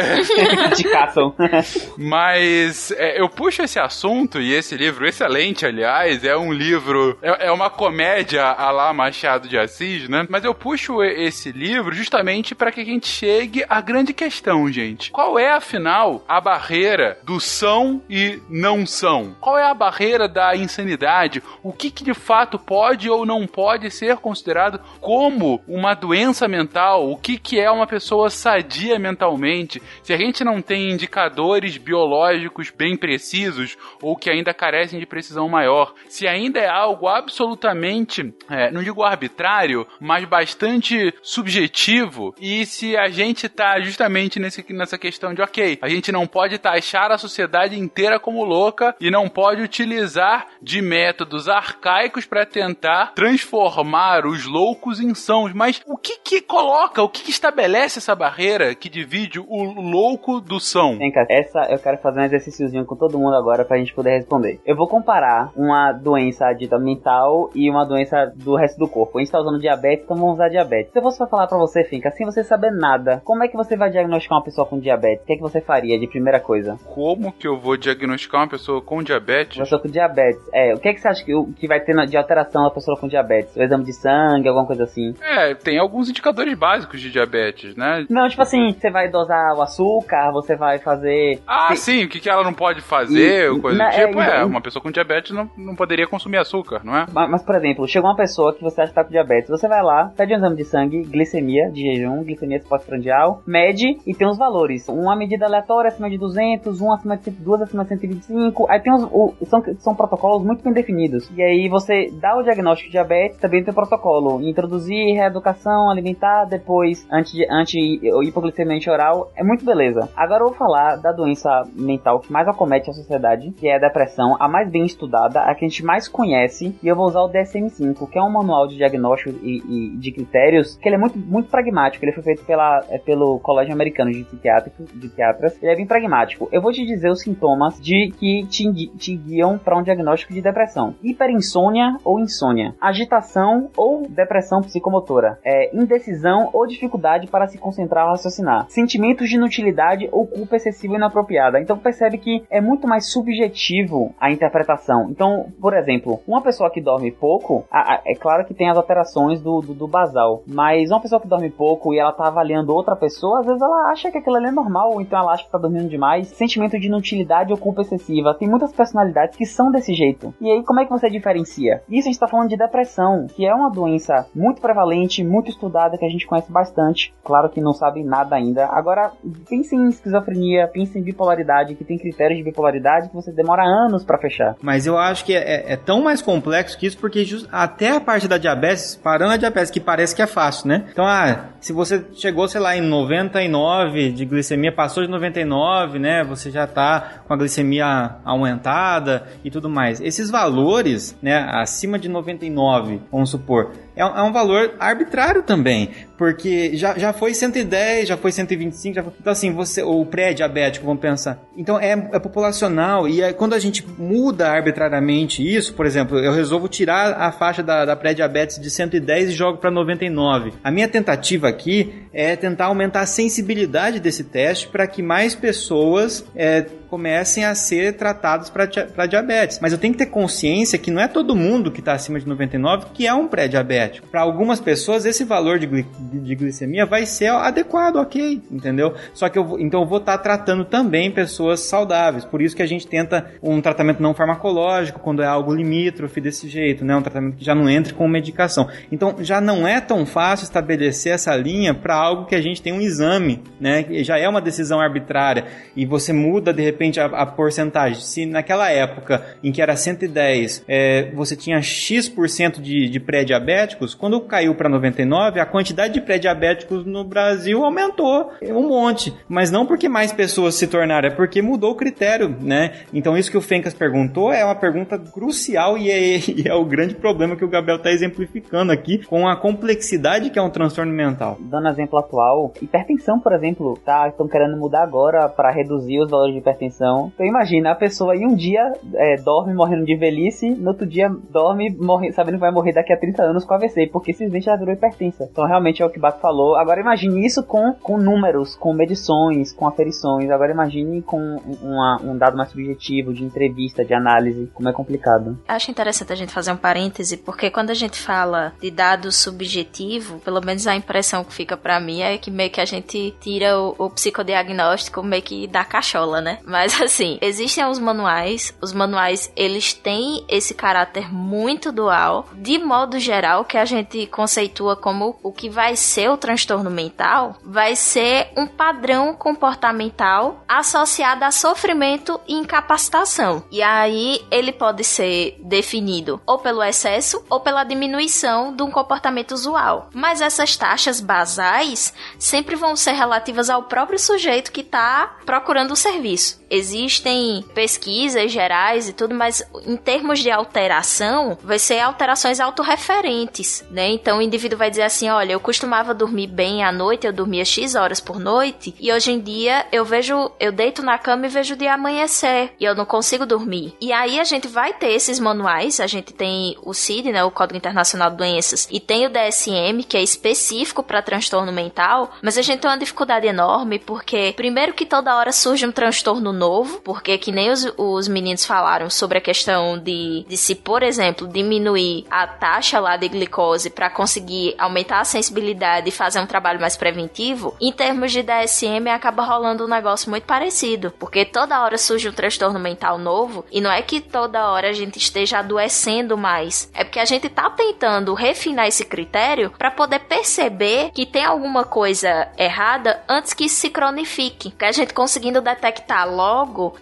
De caçam. Mas é, eu puxo esse assunto e esse livro, excelente, aliás, é um livro, é, é uma comédia a lá Machado de Assis, né? Mas eu puxo esse livro justamente para que a gente chegue à grande questão, gente. Qual é, afinal, a barreira do são e não são? Qual é a barreira da insanidade? O que, que de fato pode ou não pode ser considerado como uma doença mental? O que, que é uma pessoa sadia mentalmente? Se a gente não tem indicadores biológicos bem precisos ou que ainda carecem de precisão maior, se ainda é algo absolutamente, é, não digo arbitrário, mas bastante subjetivo, e se a gente tá justamente nesse, nessa questão de, ok, a gente não pode taxar a sociedade inteira como louca e não pode utilizar de métodos arcaicos para tentar transformar os loucos em sãos, mas o que que coloca, o que, que estabelece essa barreira que divide o louco do são? Vem cá, essa eu quero fazer um exercíciozinho com todo mundo agora pra gente poder responder. Eu vou comparar uma doença dita mental e uma doença do resto do corpo. A gente tá usando diabetes, então vamos usar diabetes. Se eu fosse falar pra você, Finca, sem você saber nada, como é que você vai diagnosticar uma pessoa com diabetes? O que é que você faria de primeira coisa? Como que eu vou diagnosticar uma pessoa com diabetes? Uma pessoa com diabetes. É, o que é que você acha que, que vai ter de alteração na pessoa com diabetes? O exame de sangue, alguma coisa assim? É, tem alguns indicadores básicos de diabetes, né? Não, tipo assim, você vai dosar o açúcar, você vai fazer. Ah, sim, o que, que ela não pode fazer, E- coisa na- do tipo, é, é, uma pessoa com diabetes não, não poderia consumir açúcar, não é? Ma- Mas, por exemplo, chegou uma pessoa que você acha que tá com diabetes, você vai lá, pede um exame de sangue, glicemia de jejum, glicemia pós-prandial, mede e tem os valores. Uma medida aleatória acima de 200, um acima de 100, duas acima de 125, aí tem os, o- são, são protocolos muito bem definidos. E aí você dá o diagnóstico de diabetes, também tem o protocolo. Introduzir reeducação alimentar, depois anti, anti hipoglicemia oral, é muito beleza. Agora eu vou falar da doença mental que mais acomete a sociedade, que é a depressão, a mais bem estudada, a que a gente mais conhece, e eu vou usar o DSM-5, que é um manual de diagnóstico e, e de critérios, que ele é muito, muito pragmático, ele foi feito pela, é, pelo Colégio Americano de Psiquiátricos, de Psiquiatras, ele é bem pragmático. Eu vou te dizer os sintomas de que te, te guiam para um diagnóstico de depressão. Hiperinsônia ou insônia, agitação ou depressão psicomotora, é, indecisão ou dificuldade para se concentrar ou raciocinar, sentimentos de inutilidade ou culpa excessiva e inapropriada. Então percebe que é muito mais subjetivo a interpretação. Então, por exemplo, uma pessoa que dorme pouco, a- a- é claro que tem as alterações do, do, do basal, mas uma pessoa que dorme pouco e ela tá avaliando outra pessoa, às vezes ela acha que aquilo ali é normal, ou então ela acha que tá dormindo demais. Sentimento de inutilidade ou culpa excessiva. Tem muitas personalidades que são desse jeito. E aí, como é que você diferencia? Isso a gente tá falando de depressão, que é uma doença muito prevalente, muito estudada, que a gente conhece bastante. Claro que não sabe nada ainda. Agora, pense em esquizofrenia, pense em bipolaridade, que tem critérios de bipolaridade que você demora anos pra fechar. Mas eu acho que é, é tão mais complexo que isso, porque jus- até a parte da diabetes, parando a diabetes, que parece que é fácil, né? Então, ah, se você chegou, sei lá, em 99 de glicemia, passou de 99, né? Você já tá com a glicemia aumentada e tudo mais. Esses valores, né, acima de 99, vamos supor, é, um- é um valor arbitrário também, porque já, já foi 110, já foi 125, já foi... Então, assim, você, o pré-diabético, vamos pensar. Então, é, é populacional, e aí, quando a gente muda arbitrariamente isso, por exemplo, eu resolvo tirar a faixa da, da pré-diabetes de 110 e jogo para 99. A minha tentativa aqui é tentar aumentar a sensibilidade desse teste para que mais pessoas é, comecem a ser tratados para diabetes. Mas eu tenho que ter consciência que não é todo mundo que está acima de 99 que é um pré-diabético. Para algumas pessoas, esse valor de, gli- de- glicemia vai ser adequado, ok, entendeu? Só que eu vou, então eu vou estar tratando também pessoas saudáveis. Por isso que a gente tenta um tratamento não farmacológico quando é algo limítrofe desse jeito, né? Um tratamento que já não entre com medicação. Então já não é tão fácil estabelecer essa linha para algo que a gente tem um exame, né? Já é uma decisão arbitrária e você muda de repente a, a porcentagem. Se naquela época em que era 110, é, você tinha X% de, de pré-diabéticos, quando caiu para 99, a quantidade de pré-diabéticos no Brasil aumentou um monte. Mas não porque mais pessoas se tornaram, é porque mudou o critério, né? Então isso que o Fencas perguntou é uma pergunta crucial e é, e é o grande problema que o Gabriel está exemplificando aqui com a complexidade que é um transtorno mental. Dando exemplo atual, hipertensão, por exemplo, tá? Estão querendo mudar agora para reduzir os valores de hipertensão. Então imagina, a pessoa aí um dia é, dorme morrendo de velhice, no outro dia dorme morre, sabendo que vai morrer daqui a 30 anos com AVC. Porque simplesmente ela virou hipertensa. Então realmente é o que o Baco falou. Agora imagine isso com, com números, com medições, com aferições. Agora imagine com uma, um dado mais subjetivo, de entrevista, de análise, como é complicado. Acho interessante a gente fazer um parêntese, porque quando a gente fala de dado subjetivo, pelo menos a impressão que fica para mim é que meio que a gente tira o, o psicodiagnóstico meio que da cachola, né? Mas assim, existem os manuais, os manuais eles têm esse caráter muito dual, de modo geral, que a gente conceitua como o que vai ser o transtorno mental, vai ser um padrão comportamental associado a sofrimento e incapacitação. E aí ele pode ser definido ou pelo excesso ou pela diminuição de um comportamento usual. Mas essas taxas basais sempre vão ser relativas ao próprio sujeito que está procurando o serviço. Existem pesquisas gerais e tudo, mas em termos de alteração, vai ser alterações autorreferentes, né? Então o indivíduo vai dizer assim: olha, eu costumava dormir bem à noite, eu dormia X horas por noite, e hoje em dia eu vejo, eu deito na cama e vejo o dia amanhecer, e eu não consigo dormir. E aí a gente vai ter esses manuais, a gente tem o CID, né, o Código Internacional de Doenças, e tem o DSM, que é específico para transtorno mental, mas a gente tem uma dificuldade enorme porque, primeiro, que toda hora surge um transtorno novo, porque que nem os, os meninos falaram sobre a questão de, de se, por exemplo, diminuir a taxa lá de glicose para conseguir aumentar a sensibilidade e fazer um trabalho mais preventivo, em termos de DSM acaba rolando um negócio muito parecido, porque toda hora surge um transtorno mental novo e não é que toda hora a gente esteja adoecendo mais, é porque a gente tá tentando refinar esse critério para poder perceber que tem alguma coisa errada antes que se cronifique. Que a gente conseguindo detectar logo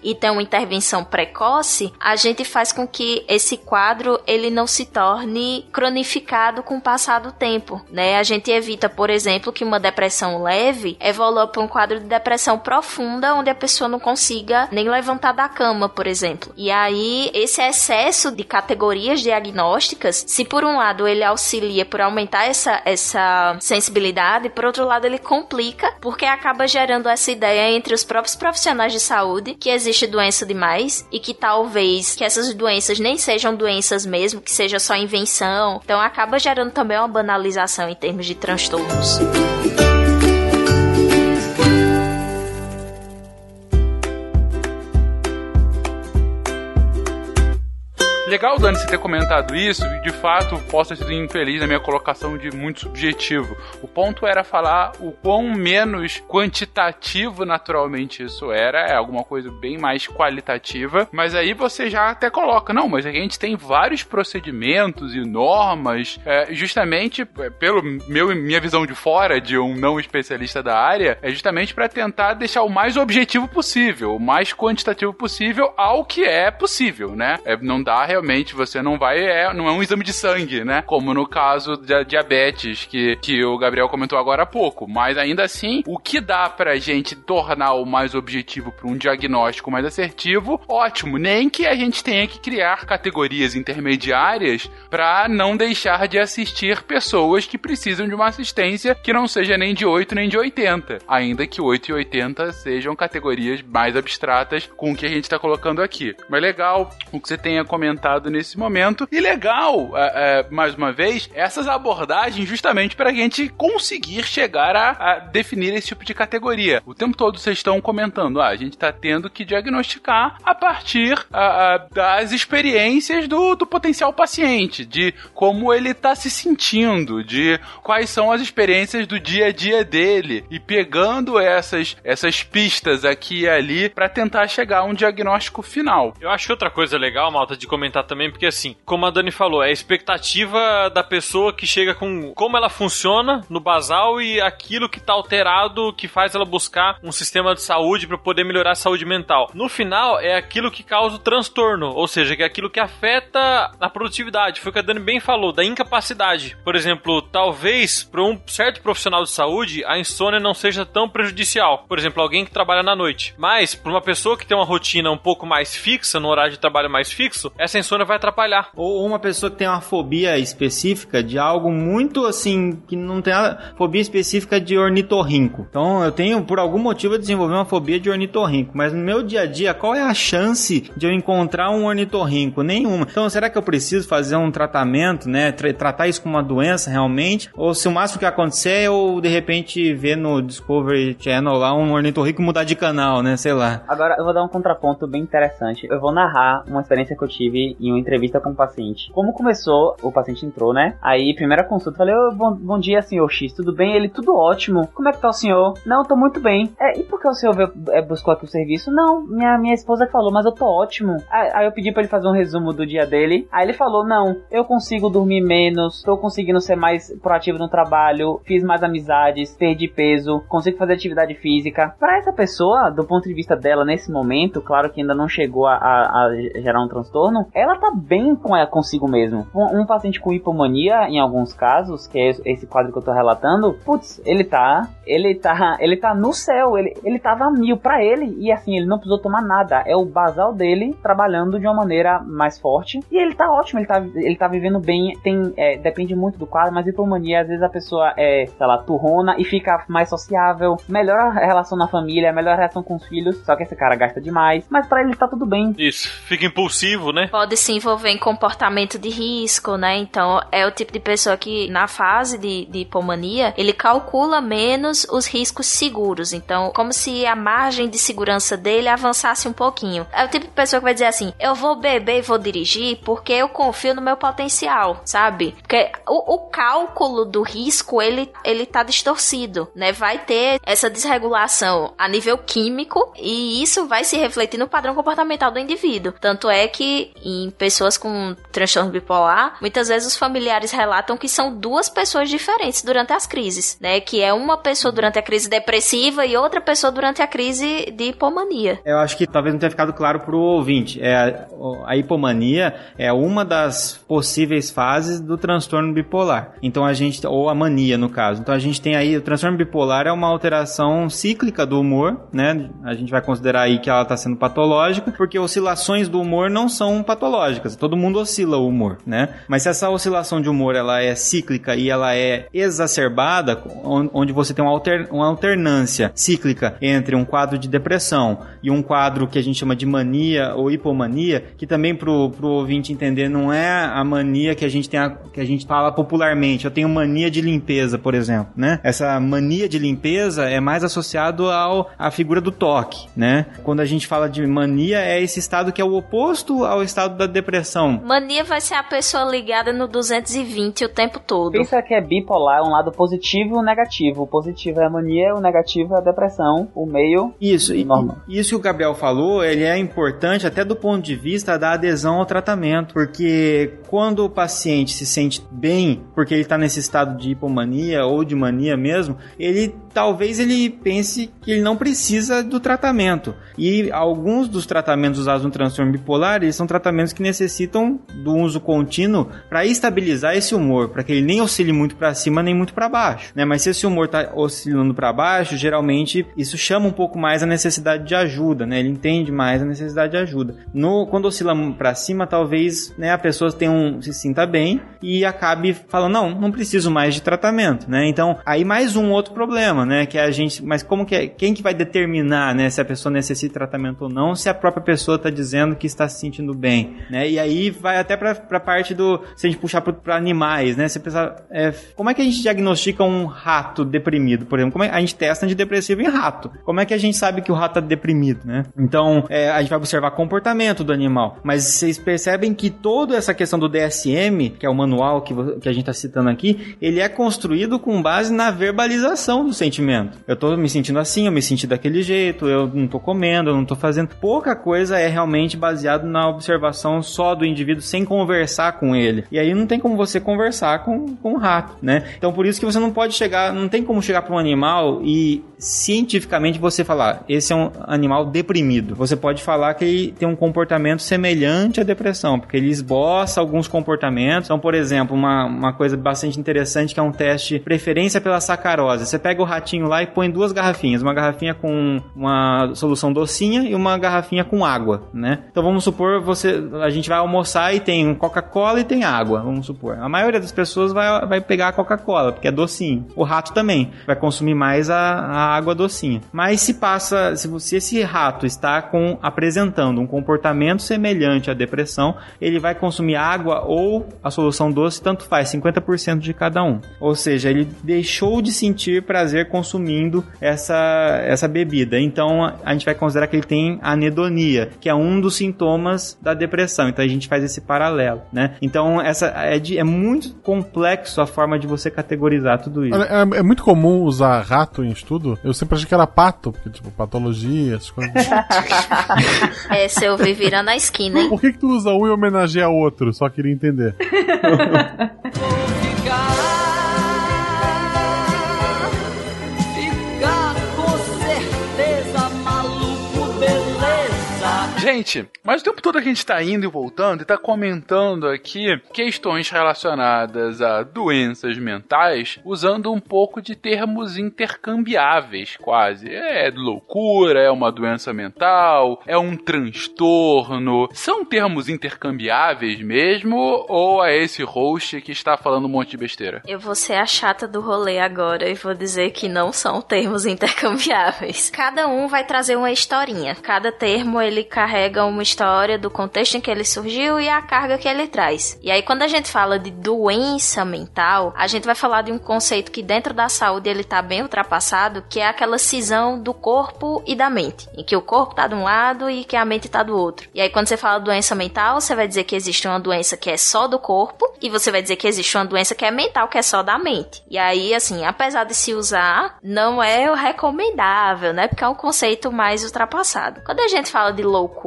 e ter uma intervenção precoce, a gente faz com que esse quadro ele não se torne cronificado com o passar do tempo, né? A gente evita, por exemplo, que uma depressão leve evolua para um quadro de depressão profunda, onde a pessoa não consiga nem levantar da cama, por exemplo. E aí, esse excesso de categorias diagnósticas, se por um lado ele auxilia por aumentar essa, essa sensibilidade, por outro lado ele complica, porque acaba gerando essa ideia entre os próprios profissionais de saúde que existe doença demais e que talvez que essas doenças nem sejam doenças mesmo, que seja só invenção. Então acaba gerando também uma banalização em termos de transtornos. Legal, Dani, você ter comentado isso, de fato posso ter sido infeliz na minha colocação de muito subjetivo. O ponto era falar o quão menos quantitativo naturalmente isso era, é alguma coisa bem mais qualitativa, mas aí você já até coloca, não, mas a gente tem vários procedimentos e normas, é, justamente é, pelo meu minha visão de fora, de um não especialista da área, é justamente para tentar deixar o mais objetivo possível, o mais quantitativo possível ao que é possível, né? É, não dá realmente você não vai, é, não é um exame de sangue, né? Como no caso da diabetes, que, que o Gabriel comentou agora há pouco. Mas ainda assim, o que dá pra gente tornar o mais objetivo para um diagnóstico mais assertivo, ótimo. Nem que a gente tenha que criar categorias intermediárias para não deixar de assistir pessoas que precisam de uma assistência que não seja nem de 8 nem de 80. Ainda que 8 e 80 sejam categorias mais abstratas com o que a gente está colocando aqui. Mas legal o que você tenha comentado nesse momento. E legal, é, é, mais uma vez, essas abordagens justamente para a gente conseguir chegar a, a, definir esse tipo de categoria. O tempo todo vocês estão comentando, ah, a gente está tendo que diagnosticar a partir a, das experiências do, do potencial paciente, de como ele está se sentindo, de quais são as experiências do dia a dia dele e pegando essas, essas pistas aqui e ali para tentar chegar a um diagnóstico final. Eu acho outra coisa legal, Malta, de comentar também, porque assim, como a Dani falou, é a expectativa da pessoa que chega com como ela funciona no basal e aquilo que tá alterado que faz ela buscar um sistema de saúde para poder melhorar a saúde mental. No final, é aquilo que causa o transtorno, ou seja, que é aquilo que afeta a produtividade. Foi o que a Dani bem falou, da incapacidade. Por exemplo, talvez para um certo profissional de saúde, a insônia não seja tão prejudicial. Por exemplo, alguém que trabalha na noite. Mas, para uma pessoa que tem uma rotina um pouco mais fixa, no horário de trabalho mais fixo, essa pensou, né, vai atrapalhar. Ou uma pessoa que tem uma fobia específica de algo muito assim, que não tem nada. Fobia específica de ornitorrinco. Então eu tenho, por algum motivo, eu desenvolvi uma fobia de ornitorrinco. Mas no meu dia a dia, qual é a chance de eu encontrar um ornitorrinco? Nenhuma. Então será que eu preciso fazer um tratamento, né? Tra tratar isso como uma doença realmente? Ou se o máximo que acontecer é eu de repente ver no Discovery Channel lá um ornitorrinco mudar de canal, né? Sei lá. Agora eu vou dar um contraponto bem interessante. Eu vou narrar uma experiência que eu tive em uma entrevista com um paciente. Como começou, o paciente entrou, né? Aí, primeira consulta, falei, oh, bom, bom dia, senhor X, tudo bem? Ele, tudo ótimo. Como é que tá o senhor? Não, tô muito bem. É, e por que o senhor é, buscou aqui o serviço? Não, minha, minha esposa falou, mas eu tô ótimo. Aí, aí eu pedi pra ele fazer um resumo do dia dele. Aí ele falou, não, eu consigo dormir menos, tô conseguindo ser mais proativo no trabalho, fiz mais amizades, perdi peso, consigo fazer atividade física. Pra essa pessoa, do ponto de vista dela nesse momento, claro que ainda não chegou a, a, a gerar um transtorno, ela tá bem com ela consigo mesmo. Um, um, paciente com hipomania, em alguns casos, que é esse quadro que eu tô relatando, putz, ele tá, ele tá, ele tá no céu, ele, ele tava mil pra ele, e assim, ele não precisou tomar nada, é o basal dele trabalhando de uma maneira mais forte, e ele tá ótimo, ele tá, ele tá vivendo bem, tem, é, depende muito do quadro, mas hipomania, às vezes a pessoa é, sei lá, turrona e fica mais sociável, melhora a relação na família, melhora a relação com os filhos, só que esse cara gasta demais, mas para ele tá tudo bem. Isso, fica impulsivo, né? Pode se envolver em comportamento de risco, né? Então é o tipo de pessoa que na fase de, de hipomania ele calcula menos os riscos seguros. Então, como se a margem de segurança dele avançasse um pouquinho. É o tipo de pessoa que vai dizer assim: eu vou beber e vou dirigir porque eu confio no meu potencial, sabe? Porque o, o cálculo do risco ele, ele tá distorcido, né? Vai ter essa desregulação a nível químico e isso vai se refletir no padrão comportamental do indivíduo. Tanto é que em pessoas com transtorno bipolar, muitas vezes os familiares relatam que são duas pessoas diferentes durante as crises, né? Que é uma pessoa durante a crise depressiva e outra pessoa durante a crise de hipomania. Eu acho que talvez não tenha ficado claro pro ouvinte. É, a hipomania é uma das possíveis fases do transtorno bipolar. Então a gente, ou a mania no caso. Então a gente tem aí, o transtorno bipolar é uma alteração cíclica do humor, né? A gente vai considerar aí que ela está sendo patológica, porque oscilações do humor não são patológicas. Todo mundo oscila o humor, né? Mas se essa oscilação de humor ela é cíclica e ela é exacerbada, onde você tem uma, alter, uma alternância cíclica entre um quadro de depressão e um quadro que a gente chama de mania ou hipomania, que também pro, pro ouvinte entender não é a mania que a gente tem a, que a gente fala popularmente. Eu tenho mania de limpeza, por exemplo, né? Essa mania de limpeza é mais associado ao à figura do toque, né? Quando a gente fala de mania é esse estado que é o oposto ao estado da depressão. Mania vai ser a pessoa ligada no 220 o tempo todo. Pensa que é bipolar, um lado positivo e um negativo. O positivo é a mania, o negativo é a depressão, o meio isso, e normal. Isso que o Gabriel falou, ele é importante até do ponto de vista da adesão ao tratamento, porque quando o paciente se sente bem, porque ele está nesse estado de hipomania ou de mania mesmo, ele talvez ele pense que ele não precisa do tratamento. E alguns dos tratamentos usados no transtorno bipolar, eles são tratamentos que necessitam do uso contínuo para estabilizar esse humor, para que ele nem oscile muito para cima nem muito para baixo, né? Mas se esse humor está oscilando para baixo, geralmente isso chama um pouco mais a necessidade de ajuda, né? Ele entende mais a necessidade de ajuda. No quando oscila para cima, talvez, né, a pessoa tenha um, se sinta bem e acabe falando não, não preciso mais de tratamento, né? Então, aí mais um outro problema, né, que a gente, mas como que é, quem que vai determinar, né, se a pessoa necessita de tratamento ou não, se a própria pessoa está dizendo que está se sentindo bem, né? E aí vai até para a parte do se a gente puxar para animais, né? Você pensa, é, como é que a gente diagnostica um rato deprimido, por exemplo? Como é, a gente testa antidepressivo em rato. Como é que a gente sabe que o rato está deprimido, né? Então, é, a gente vai observar comportamento do animal, mas vocês percebem que toda essa questão do DSM, que é o manual que, que a gente está citando aqui, ele é construído com base na verbalização do sentimento. Eu tô me sentindo assim, eu me senti daquele jeito, eu não tô comendo, eu não tô fazendo. Pouca coisa é realmente baseado na observação só do indivíduo sem conversar com ele. E aí não tem como você conversar com, com um rato, né? Então por isso que você não pode chegar, não tem como chegar para um animal e cientificamente você falar, esse é um animal deprimido. Você pode falar que ele tem um comportamento semelhante à depressão, porque ele esboça alguns comportamentos. Então, por exemplo, uma, uma coisa bastante interessante que é um teste preferência pela sacarose. Você pega o ratinho lá e põe duas garrafinhas, uma garrafinha com uma solução docinha e uma garrafinha com água, né? Então vamos supor você a gente vai almoçar e tem Coca-Cola e tem água, vamos supor. A maioria das pessoas vai, vai pegar a Coca-Cola, porque é docinho. O rato também vai consumir mais a, a água docinha. Mas se passa, se, se esse rato está com, apresentando um comportamento semelhante à depressão, ele vai consumir água ou a solução doce, tanto faz, 50% de cada um. Ou seja, ele deixou de sentir prazer consumindo essa, essa bebida. Então a gente vai considerar que ele tem anedonia, que é um dos sintomas da depressão. Então a gente faz esse paralelo, né? Então essa é, de, é muito complexo a forma de você categorizar tudo isso. Olha, É, é muito comum usar rato em estudo. Eu sempre achei que era pato, porque, tipo, patologia, essas coisas. Essa eu vi virando a esquina, hein? Por que, que tu usa um e homenageia o outro? Só queria entender. Gente, mas o tempo todo a gente tá indo e voltando e tá comentando aqui questões relacionadas a doenças mentais usando um pouco de termos intercambiáveis, quase. É loucura, é uma doença mental, é um transtorno. São termos intercambiáveis mesmo ou é esse host que está falando um monte de besteira? Eu vou ser a chata do rolê agora e vou dizer que não são termos intercambiáveis. Cada um vai trazer uma historinha. Cada termo ele carrega uma história do contexto em que ele surgiu e a carga que ele traz. E aí quando a gente fala de doença mental, a gente vai falar de um conceito que dentro da saúde ele tá bem ultrapassado, que é aquela cisão do corpo e da mente, em que o corpo tá de um lado e que a mente tá do outro. E aí quando você fala doença mental, você vai dizer que existe uma doença que é só do corpo e você vai dizer que existe uma doença que é mental, que é só da mente. E aí, assim, apesar de se usar, não é o recomendável, né? Porque é um conceito mais ultrapassado. Quando a gente fala de loucura,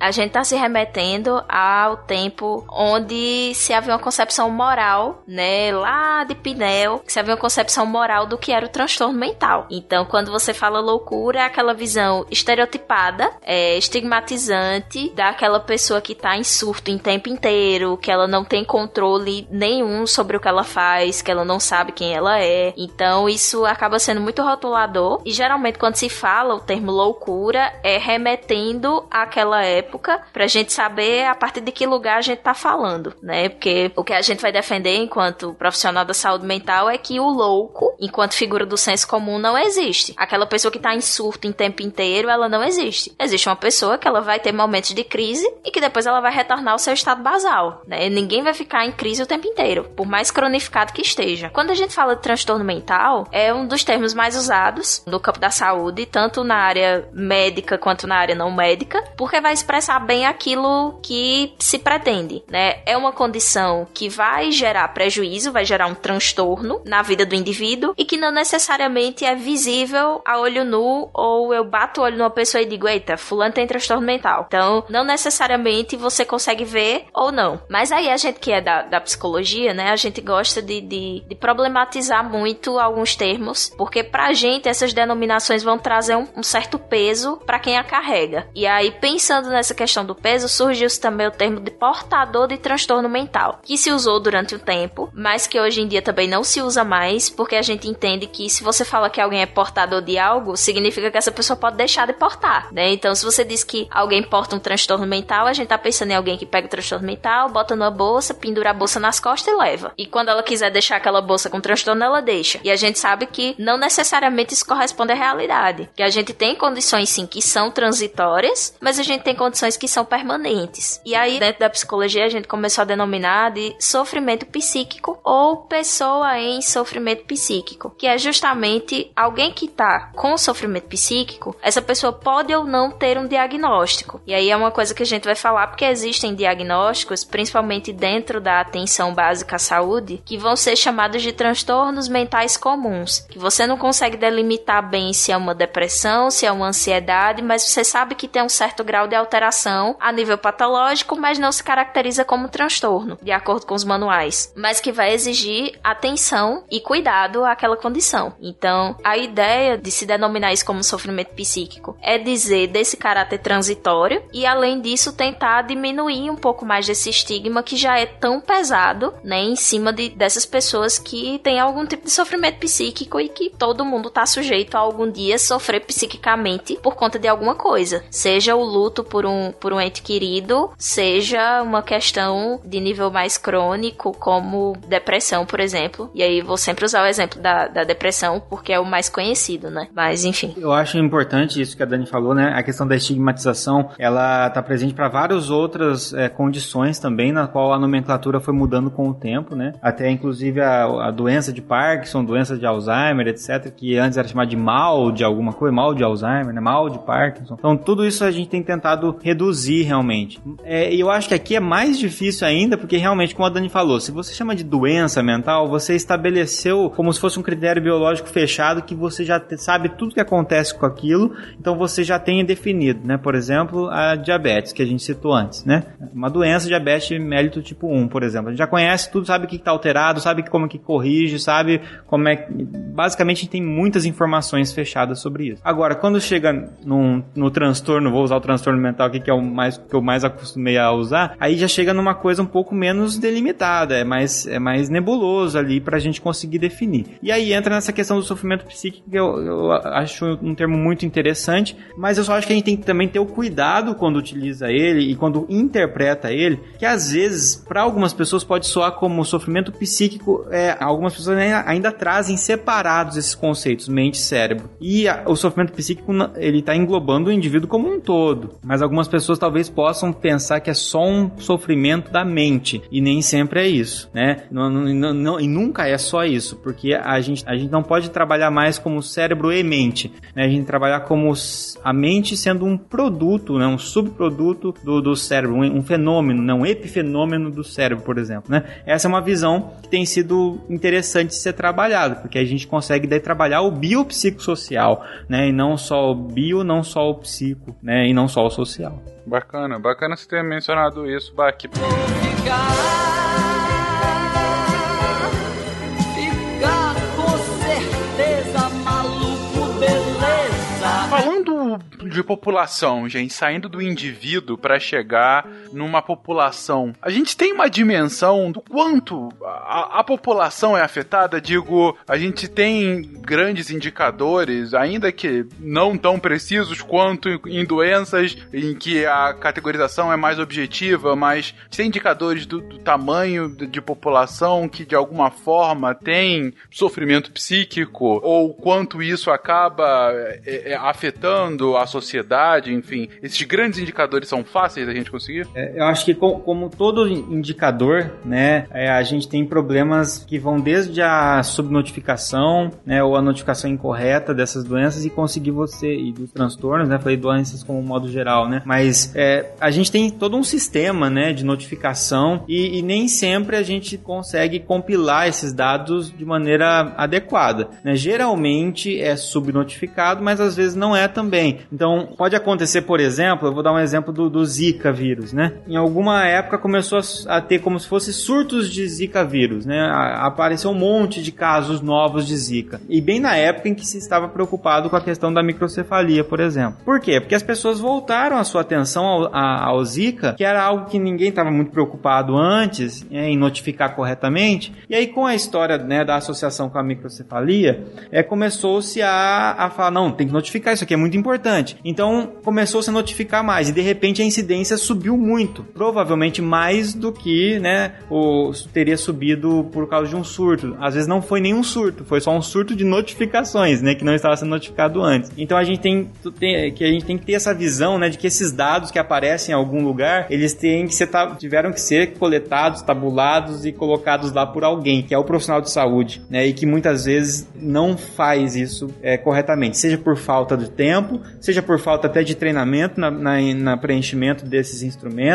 a gente tá se remetendo ao tempo onde se havia uma concepção moral, né? Lá de Pinel, se havia uma concepção moral do que era o transtorno mental. Então, quando você fala loucura, é aquela visão estereotipada, é, estigmatizante daquela pessoa que tá em surto em tempo inteiro, que ela não tem controle nenhum sobre o que ela faz, que ela não sabe quem ela é. Então, isso acaba sendo muito rotulador. E geralmente, quando se fala o termo loucura, é remetendo àquela época pra gente saber a partir de que lugar a gente tá falando, né? Porque o que a gente vai defender enquanto profissional da saúde mental é que o louco, enquanto figura do senso comum, não existe. Aquela pessoa que tá em surto em tempo inteiro, ela não existe. Existe uma pessoa que ela vai ter momentos de crise e que depois ela vai retornar ao seu estado basal, né? Ninguém vai ficar em crise o tempo inteiro, por mais cronificado que esteja. Quando a gente fala de transtorno mental, é um dos termos mais usados no campo da saúde, tanto na área médica quanto na área não médica, porque vai expressar bem aquilo que se pretende, né? É uma condição que vai gerar prejuízo, vai gerar um transtorno na vida do indivíduo e que não necessariamente é visível a olho nu ou eu bato o olho numa pessoa e digo, eita, fulano tem transtorno mental. Então, não necessariamente você consegue ver ou não. Mas aí a gente que é da, da psicologia, né, a gente gosta de, de, de problematizar muito alguns termos, porque pra gente essas denominações vão trazer um, um certo peso para quem a carrega. E aí, pensando nessa questão do peso, surgiu também o termo de portador de transtorno mental, que se usou durante um tempo, mas que hoje em dia também não se usa mais, porque a gente entende que se você fala que alguém é portador de algo, significa que essa pessoa pode deixar de portar, né? Então, se você diz que alguém porta um transtorno mental, a gente tá pensando em alguém que pega o transtorno mental, bota numa bolsa, pendura a bolsa nas costas e leva. E quando ela quiser deixar aquela bolsa com transtorno, ela deixa. E a gente sabe que não necessariamente isso corresponde à realidade. Que a gente tem condições sim que são transitórias, mas a gente tem condições que são permanentes. E aí, dentro da psicologia, a gente começou a denominar de sofrimento psíquico ou pessoa em sofrimento psíquico, que é justamente alguém que tá com sofrimento psíquico, essa pessoa pode ou não ter um diagnóstico. E aí é uma coisa que a gente vai falar porque existem diagnósticos, principalmente dentro da atenção básica à saúde, que vão ser chamados de transtornos mentais comuns, que você não consegue delimitar bem se é uma depressão, se é uma ansiedade, mas você sabe que tem um certo grau de alteração a nível patológico, mas não se caracteriza como transtorno, de acordo com os manuais, mas que vai exigir atenção e cuidado àquela condição. Então, a ideia de se denominar isso como sofrimento psíquico é dizer desse caráter transitório e, além disso, tentar diminuir um pouco mais desse estigma que já é tão pesado, né, em cima de, dessas pessoas que têm algum tipo de sofrimento psíquico e que todo mundo tá sujeito a algum dia sofrer psiquicamente por conta de alguma coisa, seja o luto por um, por um ente querido seja uma questão de nível mais crônico, como depressão, por exemplo. E aí vou sempre usar o exemplo da, da depressão porque é o mais conhecido, né? Mas enfim. Eu acho importante isso que a Dani falou, né? A questão da estigmatização, ela está presente para várias outras é, condições também, na qual a nomenclatura foi mudando com o tempo, né? Até inclusive a, a doença de Parkinson, doença de Alzheimer, etc., que antes era chamada de mal de alguma coisa, mal de Alzheimer, né? Mal de Parkinson. Então tudo isso a gente tem tentado reduzir realmente. É, eu acho que aqui é mais difícil ainda, porque realmente, como a Dani falou, se você chama de doença mental, você estabeleceu como se fosse um critério biológico fechado que você já sabe tudo que acontece com aquilo, então você já tem definido, né? Por exemplo, a diabetes, que a gente citou antes, né? Uma doença, diabetes mellitus tipo 1, por exemplo. A gente já conhece tudo, sabe o que está alterado, sabe como que corrige, sabe como é... Basicamente, tem muitas informações fechadas sobre isso. Agora, quando chega num, no transtorno, vou usar o transtorno mental aqui, que é o mais que eu mais acostumei a usar, aí já chega numa coisa um pouco menos delimitada, é mais, é mais nebuloso ali pra gente conseguir definir. E aí entra nessa questão do sofrimento psíquico, que eu, eu acho um termo muito interessante, mas eu só acho que a gente tem que também ter o cuidado quando utiliza ele e quando interpreta ele, que às vezes, para algumas pessoas, pode soar como sofrimento psíquico, é, algumas pessoas ainda, ainda trazem separados esses conceitos, mente e cérebro. E a- o sofrimento psíquico, ele tá englobando o indivíduo como um todo, mas algumas pessoas talvez possam pensar que é só um sofrimento da mente, e nem sempre é isso, né? Não, não- não- e nunca é só isso, porque a gente, a gente não pode trabalhar mais como cérebro e mente, né? A gente trabalhar como a mente sendo um produto, né? um subproduto do, do cérebro, um, um fenômeno, né? um epifenômeno do cérebro, por exemplo, né? Essa é uma visão que tem sido interessante ser trabalhada, porque a gente consegue daí trabalhar o biopsicossocial, né? E não só o bio, não só o psico, né? E não só social. Bacana, bacana você ter mencionado isso, Baki. Falando de população, gente, saindo do indivíduo para chegar numa população, a gente tem uma dimensão do quanto a, a população é afetada. Digo, a gente tem grandes indicadores, ainda que não tão precisos quanto em, doenças em que a categorização é mais objetiva, mas tem indicadores do, do tamanho de, de população que de alguma forma tem sofrimento psíquico ou quanto isso acaba é, é, afetando a sociedade, enfim. Esses grandes indicadores são fáceis da gente conseguir? É, eu acho que com- como todo indicador, né, é, a gente tem problemas que vão desde a subnotificação, né, ou a notificação incorreta dessas doenças e conseguir você e dos transtornos, né, falei doenças como modo geral, né, mas é, a gente tem todo um sistema, né, de notificação e, e nem sempre a gente consegue compilar esses dados de maneira adequada, né, geralmente é subnotificado, mas às vezes não é também. Então pode acontecer, por exemplo, eu vou dar um exemplo do, do Zika vírus, né? Em alguma época começou a, ter como se fosse surtos de Zika vírus, né? Apareceu um monte de casos novos de Zika. E bem na época em que se estava preocupado com a questão da microcefalia, por exemplo. Por quê? Porque as pessoas voltaram a sua atenção ao, a- ao Zika, que era algo que ninguém estava muito preocupado antes né, em notificar corretamente. E aí, com a história né, da associação com a microcefalia, é, começou-se a, a falar: não, tem que notificar, isso aqui é muito importante. Então, começou-se a notificar mais. E de repente a incidência subiu muito. Provavelmente mais do que né, o, teria subido por causa de um surto. Às vezes não foi nenhum surto, foi só um surto de notificações, né? Que não estava sendo notificado antes. Então a gente tem, tem- que a gente tem que ter essa visão, né? De que esses dados que aparecem em algum lugar, eles têm que ser, tiveram que ser coletados, tabulados e colocados lá por alguém, que é o profissional de saúde, né? E que muitas vezes não faz isso é, corretamente, seja por falta de tempo, seja por falta até de treinamento na, na, na preenchimento desses instrumentos,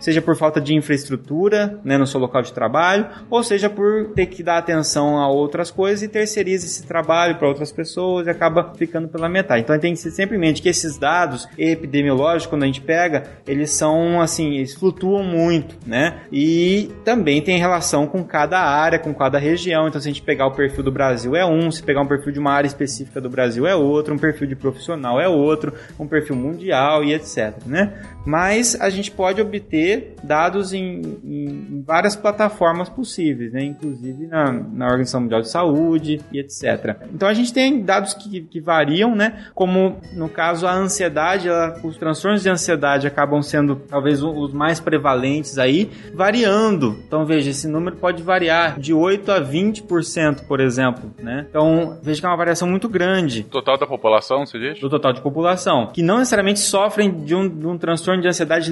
seja por falta de infraestrutura, né? No seu local de trabalho, ou seja por ter que dar atenção a outras coisas e terceiriza esse trabalho para outras pessoas e acaba ficando pela metade. Então tem que ser sempre em mente que esses dados epidemiológicos, quando a gente pega, eles são assim, eles flutuam muito, né? E também tem relação com cada área, com cada região. Então, se a gente pegar o perfil do Brasil é um, se pegar um perfil de uma área específica do Brasil é outro, um perfil de profissional é outro. um perfil mundial e etc, né? Mas a gente pode obter dados em, em- várias plataformas possíveis, né? Inclusive na, na Organização Mundial de Saúde e etc. Então a gente tem dados que, que variam, né? Como no caso a ansiedade, ela- os transtornos de ansiedade acabam sendo talvez os mais prevalentes aí, variando. Então veja, esse número pode variar de 8 a 20%, por exemplo, né? Então veja que é uma variação muito grande Total da população, você diz? do total de população, que não necessariamente sofrem de um, de um transtorno de ansiedade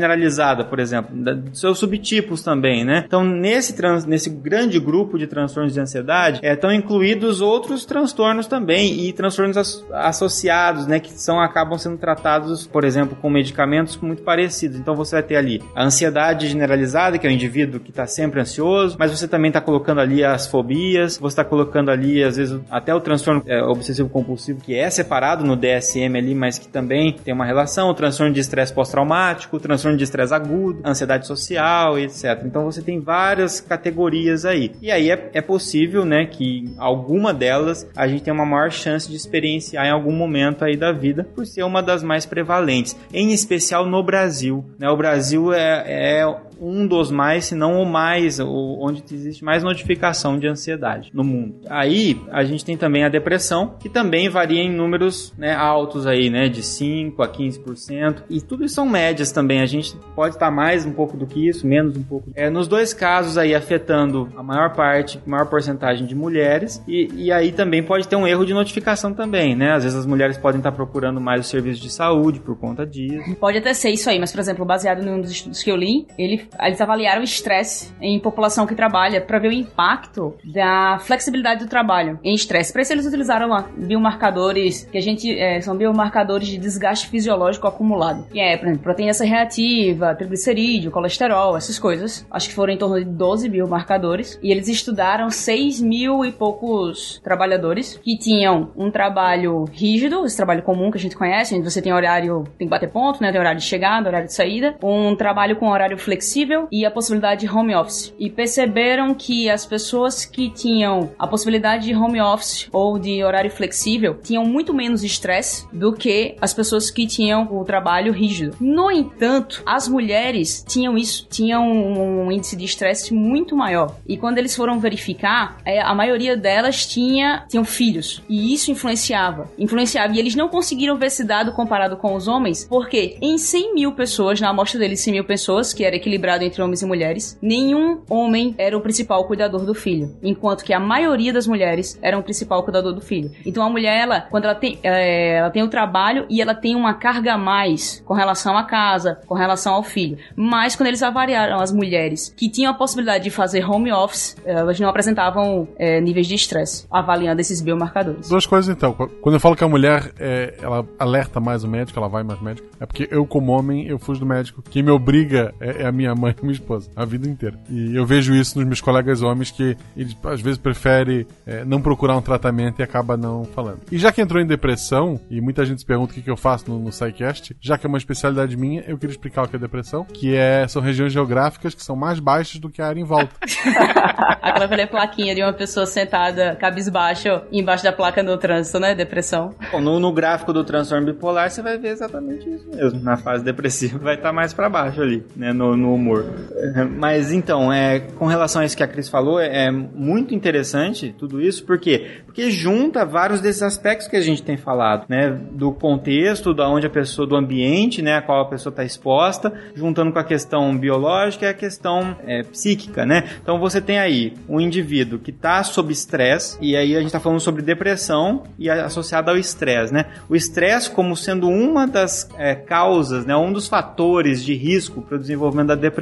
por exemplo, seus subtipos também, né? Então, nesse, trans, nesse grande grupo de transtornos de ansiedade, é, estão incluídos outros transtornos também e transtornos as- associados, né, que são acabam sendo tratados, por exemplo, com medicamentos muito parecidos. Então, você vai ter ali a ansiedade generalizada, que é o indivíduo que está sempre ansioso, mas você também está colocando ali as fobias, você está colocando ali, às vezes, até o transtorno é, obsessivo compulsivo, que é separado no DSM ali, mas que também tem uma relação, o transtorno de estresse pós-traumático, o transtorno de estresse agudo, ansiedade social, etc. Então você tem várias categorias aí. E aí é, é possível, né, que alguma delas a gente tenha uma maior chance de experienciar em algum momento aí da vida, por ser uma das mais prevalentes, em especial no Brasil. Né? O Brasil é, é um dos mais, se não o mais, o- onde existe mais notificação de ansiedade no mundo. Aí a gente tem também a depressão, que também varia em números né, altos aí, né, de 5 a 15%. E tudo isso são médias também. A gente pode estar mais um pouco do que isso, menos um pouco. É, nos dois casos aí afetando a maior parte, maior porcentagem de mulheres. E, e aí também pode ter um erro de notificação também, né? Às vezes as mulheres podem estar procurando mais o serviço de saúde por conta disso. Pode até ser isso aí, mas, por exemplo, baseado em um dos estudos que eu li, ele- eles avaliaram o estresse em população que trabalha para ver o impacto da flexibilidade do trabalho em estresse. Para isso, eles utilizaram lá, biomarcadores, que a gente. é, são biomarcadores de desgaste fisiológico acumulado. Que é, por exemplo, proteína reativa, triglicerídeo, colesterol, essas coisas. Acho que foram em torno de 12 biomarcadores. E eles estudaram 6 mil e poucos trabalhadores que tinham um trabalho rígido, esse trabalho comum que a gente conhece, onde você tem horário, tem que bater ponto, né? Tem horário de chegada, horário de saída. Um trabalho com horário flexível e a possibilidade de home office. E perceberam que as pessoas que tinham a possibilidade de home office ou de horário flexível tinham muito menos estresse do que as pessoas que tinham o trabalho rígido. No entanto, as mulheres tinham isso, tinham um índice de estresse muito maior. E quando eles foram verificar, é, a maioria delas tinha tinham filhos. E isso influenciava. Influenciava. E eles não conseguiram ver esse dado comparado com os homens, porque em 100 mil pessoas, na amostra deles 100 mil pessoas, que era equilibrado entre homens e mulheres, nenhum homem era o principal cuidador do filho. Enquanto que a maioria das mulheres eram o principal cuidador do filho. Então a mulher, ela, quando ela tem, é, ela tem o trabalho e ela tem uma carga a mais com relação à casa, com relação ao filho. Mas quando eles avaliaram as mulheres que tinham a possibilidade de fazer home office, elas não apresentavam é, níveis de estresse, avaliando esses biomarcadores. Duas coisas então. Quando eu falo que a mulher é, ela alerta mais o médico, ela vai mais médico, é porque eu, como homem, eu fujo do médico. Quem me obriga é, é a minha mãe e minha esposa, a vida inteira. E eu vejo isso nos meus colegas homens que eles às vezes preferem é, não procurar um tratamento e acaba não falando. E já que entrou em depressão, e muita gente se pergunta o que, que eu faço no, no SciCast, já que é uma especialidade minha, eu queria explicar o que é depressão, que é, são regiões geográficas que são mais baixas do que a área em volta. Aquela velha plaquinha de uma pessoa sentada, cabisbaixo, embaixo da placa no trânsito, né? Depressão. Bom, no, no gráfico do transtorno bipolar, você vai ver exatamente isso mesmo. Na fase depressiva vai estar mais pra baixo ali, né, no, no humor. É, Mas então, é, com relação a isso que a Cris falou, é, é muito interessante tudo isso, por quê? Porque junta vários desses aspectos que a gente tem falado, né, do contexto, da onde a pessoa, do ambiente, né, a qual a pessoa está exposta, juntando com a questão biológica e a questão é, psíquica, né? Então você tem aí um indivíduo que está sob estresse, e aí a gente está falando sobre depressão e associada ao estresse, né? O estresse como sendo uma das é, causas, né, um dos fatores de risco para o desenvolvimento da depressão.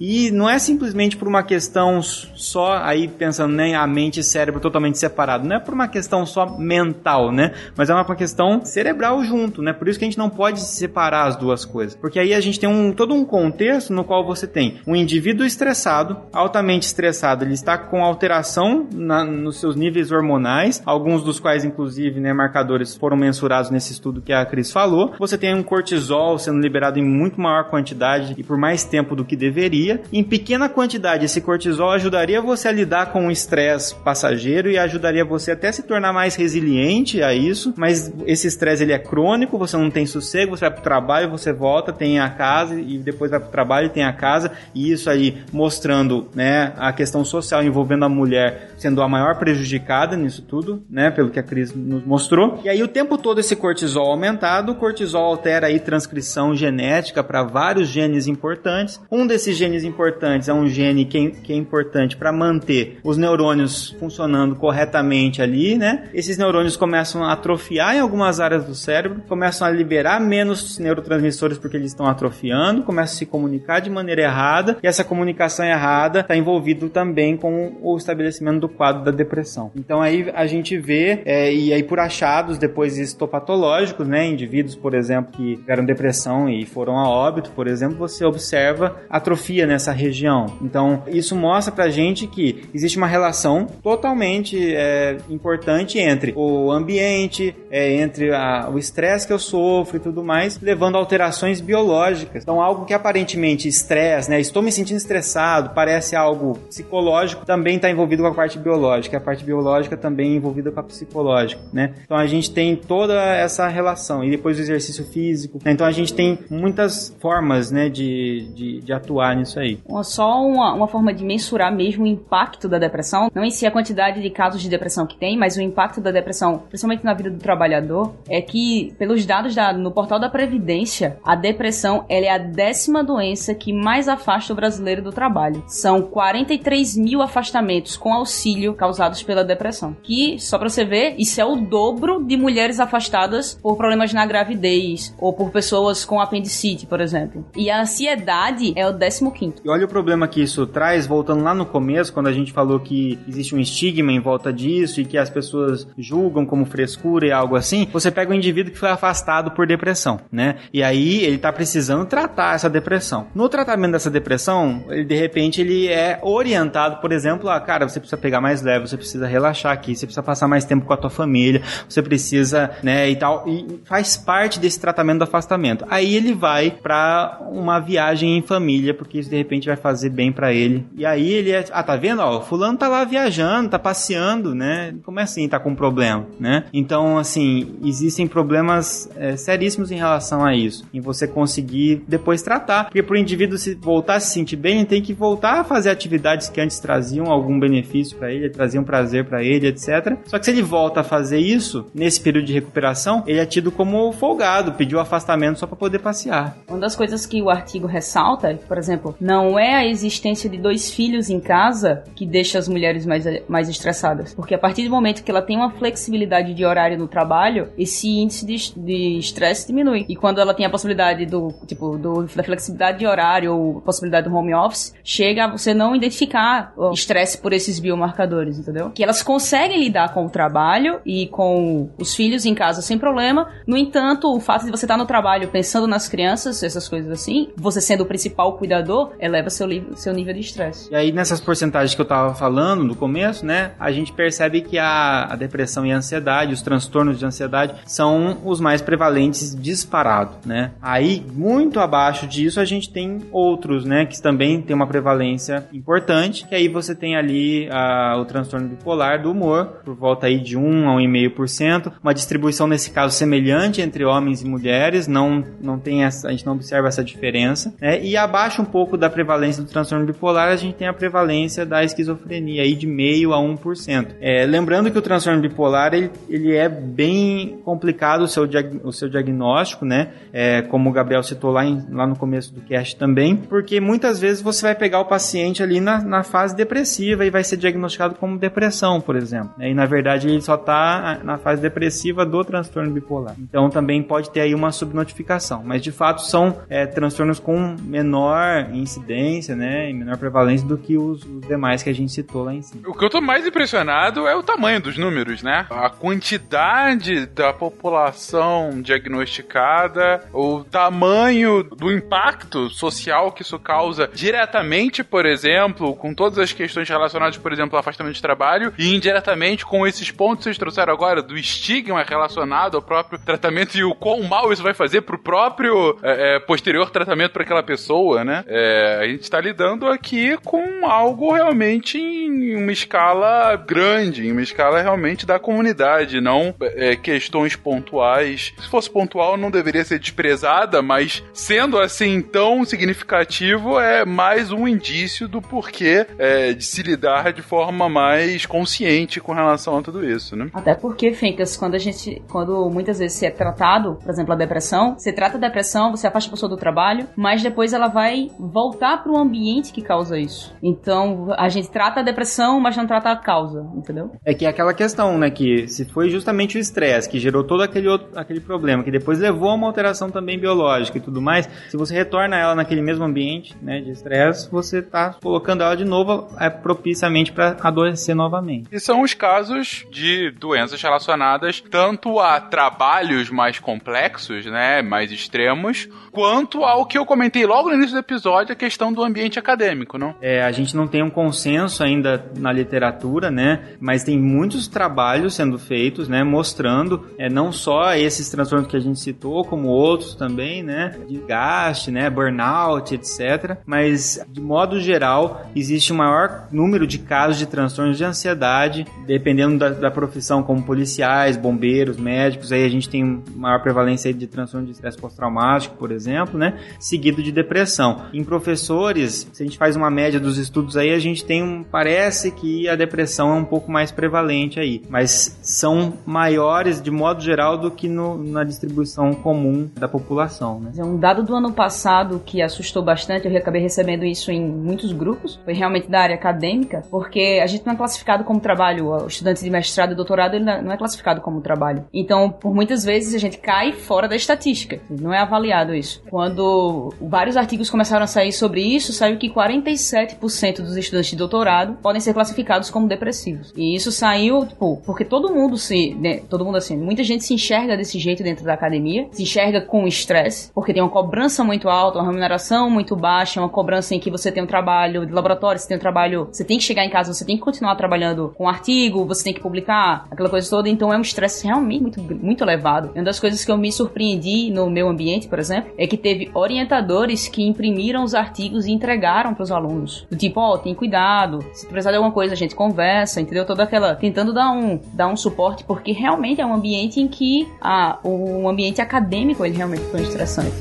E não é simplesmente por uma questão só aí pensando nem a mente e cérebro totalmente separado, não é por uma questão só mental, né? Mas é uma questão cerebral junto, né? Por isso que a gente não pode separar as duas coisas, porque aí a gente tem um todo um contexto no qual você tem um indivíduo estressado, altamente estressado, ele está com alteração na- nos seus níveis hormonais, alguns dos quais, inclusive, né, marcadores foram mensurados nesse estudo que a Cris falou. Você tem um cortisol sendo liberado em muito maior quantidade e por mais tempo do que que deveria. Em pequena quantidade, esse cortisol ajudaria você a lidar com o estresse passageiro e ajudaria você até se tornar mais resiliente a isso, mas esse estresse ele é crônico, você não tem sossego, você vai pro trabalho, você volta, tem a casa e depois vai pro trabalho tem a casa, e isso aí mostrando, né, a questão social envolvendo a mulher sendo a maior prejudicada nisso tudo, né, pelo que a Cris nos mostrou. E aí o tempo todo esse cortisol aumentado, o cortisol altera aí transcrição genética para vários genes importantes. Um desses genes importantes é um gene que, que é importante para manter os neurônios funcionando corretamente ali, né? Esses neurônios começam a atrofiar em algumas áreas do cérebro, começam a liberar menos neurotransmissores porque eles estão atrofiando, começam a se comunicar de maneira errada, e essa comunicação errada está envolvido também com o estabelecimento do quadro da depressão. Então aí a gente vê, é, e aí por achados depois histopatológicos, né, indivíduos, por exemplo, que tiveram depressão e foram a óbito, por exemplo, você observa atrofia nessa região. Então isso mostra pra gente que existe uma relação totalmente é, importante entre o ambiente, é, entre a, o estresse que eu sofro e tudo mais, levando a alterações biológicas. Então algo que aparentemente estresse, né, estou me sentindo estressado, parece algo psicológico, também está envolvido com a parte biológica. A parte biológica também é envolvida com a psicológica, né? Então a gente tem toda essa relação. E depois o exercício físico. Né? Então a gente tem muitas formas, né, de, de, de atuar nisso aí. Só uma, uma forma de mensurar mesmo o impacto da depressão, não em si a quantidade de casos de depressão que tem, mas o impacto da depressão, principalmente na vida do trabalhador, é que, pelos dados da, no portal da Previdência, a depressão ela é a décima doença que mais afasta o brasileiro do trabalho. São 43 mil afastamentos com auxílio causados pela depressão. Que, só pra você ver, isso é o dobro de mulheres afastadas por problemas na gravidez ou por pessoas com apendicite, por exemplo. E a ansiedade é o 15 E olha o problema que isso traz, voltando lá no começo, quando a gente falou que existe um estigma em volta disso e que as pessoas julgam como frescura e algo assim. Você pega um indivíduo que foi afastado por depressão, né? E aí ele tá precisando tratar essa depressão. No tratamento dessa depressão, ele de repente ele é orientado, por exemplo, a cara, você precisa pegar mais leve, você precisa relaxar aqui, você precisa passar mais tempo com a tua família, você precisa, né, e tal, e faz parte desse tratamento do afastamento. Aí ele vai para uma viagem em família, porque isso de repente vai fazer bem para ele. E aí ele é, ah, tá vendo, ó, fulano tá lá viajando, tá passeando, né? Como é assim, tá com problema, né? Então, assim, existem problemas é, seríssimos em relação a isso, em você conseguir depois tratar, porque pro indivíduo se voltar a se sentir bem, ele tem que voltar a fazer atividades que antes traziam algum benefício para ele, traziam prazer para ele, etc. Só que se ele volta a fazer isso nesse período de recuperação, ele é tido como folgado, pediu afastamento só para poder passear. Uma das coisas que o artigo ressalta, por exemplo, não é a existência de dois filhos em casa que deixa as mulheres mais, mais estressadas, porque a partir do momento que ela tem uma flexibilidade de horário no trabalho, esse índice de estresse diminui. E quando ela tem a possibilidade do, tipo, do, da flexibilidade de horário ou possibilidade do home office, chega a você não identificar o estresse por esses biomarcadores, entendeu? Que elas conseguem lidar com o trabalho e com os filhos em casa sem problema. No entanto, o fato de você estar no trabalho pensando nas crianças, essas coisas assim, você sendo o principal cuidador, eleva seu, seu nível de estresse. E aí, nessas porcentagens que eu tava falando no começo, né, a gente percebe que a, a depressão e a ansiedade, os transtornos de ansiedade, são os mais prevalentes disparado, né? Aí, muito abaixo disso, a gente tem outros, né, que também tem uma prevalência importante, que aí você tem ali a, o transtorno bipolar do humor, por volta aí de 1 a 1,5%, uma distribuição nesse caso semelhante entre homens e mulheres, não, não tem essa, a gente não observa essa diferença, né? E abaixo um pouco da prevalência do transtorno bipolar, a gente tem a prevalência da esquizofrenia aí de meio a 1%. É, lembrando que o transtorno bipolar, ele, ele é bem complicado o seu, o seu diagnóstico, né? É, como o Gabriel citou lá, em, lá no começo do cast também, porque muitas vezes você vai pegar o paciente ali na, na fase depressiva e vai ser diagnosticado como depressão, por exemplo. Né? E na verdade ele só está na fase depressiva do transtorno bipolar. Então também pode ter aí uma subnotificação. Mas de fato são é, transtornos com menor incidência, né? E menor prevalência do que os, os, demais que a gente citou lá em cima. O que eu tô mais impressionado é o tamanho dos números, né? A quantidade da população diagnosticada, o tamanho do impacto social que isso causa diretamente, por exemplo, com todas as questões relacionadas, por exemplo, pelo afastamento de trabalho e indiretamente com esses pontos que vocês trouxeram agora do estigma relacionado ao próprio tratamento e o quão mal isso vai fazer pro próprio é, é, posterior tratamento para aquela pessoa, né? É, a gente está lidando aqui com algo realmente em uma escala grande, em uma escala realmente da comunidade, não é, questões pontuais. Se fosse pontual, não deveria ser desprezada, mas sendo assim tão significativo, é mais um indício do porquê é, de se lidar de forma mais consciente com relação a tudo isso, né? Até porque, Fencas, quando a gente, quando muitas vezes se é tratado, por exemplo, a depressão, você trata a depressão, você afasta a pessoa do trabalho, mas depois ela vai voltar para o ambiente que causa isso. Então, a gente trata a depressão, mas não trata a causa, entendeu? É que é aquela questão, né, que se foi justamente o estresse que gerou todo aquele outro, aquele problema, que depois levou a uma alteração também biológica e tudo mais, se você retorna ela naquele mesmo ambiente, né, de estresse, você tá colocando ela de novo é, propiciamente para adoecer novamente. E são os casos de doenças relacionadas tanto a trabalhos mais complexos, né, mais extremos, quanto ao que eu comentei logo no início do episódio, a questão do ambiente acadêmico, não? É, a gente não tem um consenso ainda na literatura, né, mas tem muitos trabalhos sendo feitos, né, mostrando é, não só esses transtornos que a gente citou, como outros também, né, desgaste, né, burnout, etc. Mas de modo geral existe um maior número de casos de transtornos de ansiedade, dependendo da, da profissão, como policiais, bombeiros, médicos. Aí a gente tem maior prevalência de transtorno de estresse pós-traumático, por exemplo, né, seguido de depressão. Em professores, se a gente faz uma média dos estudos aí, a gente tem um parece que a depressão é um pouco mais prevalente aí, mas são maiores de modo geral do que no, na distribuição comum da população, né? É um dado do ano passado que assustou bastante, eu acabei recebendo isso em muitos grupos, foi realmente da área acadêmica, porque a gente não é classificado como trabalho, o estudante de mestrado e doutorado ele não é classificado como trabalho. Então, por muitas vezes a gente cai fora da estatística, não é avaliado isso. Quando vários artigos começaram a sair sobre isso, saiu que 47% dos estudantes de doutorado podem ser classificados como depressivos. E isso saiu, tipo, porque todo mundo se, né, todo mundo assim, muita gente se enxerga desse jeito dentro da academia, se enxerga com estresse, porque tem uma cobrança muito alta, uma remuneração muito baixa, uma cobrança em que você tem um trabalho de laboratório, você tem um trabalho, você tem que chegar em casa, você tem que continuar trabalhando com artigo, você tem que publicar, aquela coisa toda, então é um estresse realmente muito, muito elevado. Uma das coisas que eu me surpreendi no meu ambiente, por exemplo, é que teve orientadores que imprimiram os artigos e entregaram para os alunos. Do tipo, ó, oh, tem cuidado, se precisar de alguma coisa a gente conversa, entendeu? Toda aquela, tentando dar um, dar um suporte, porque realmente é um ambiente em que a, o ambiente acadêmico ele realmente foi estressante.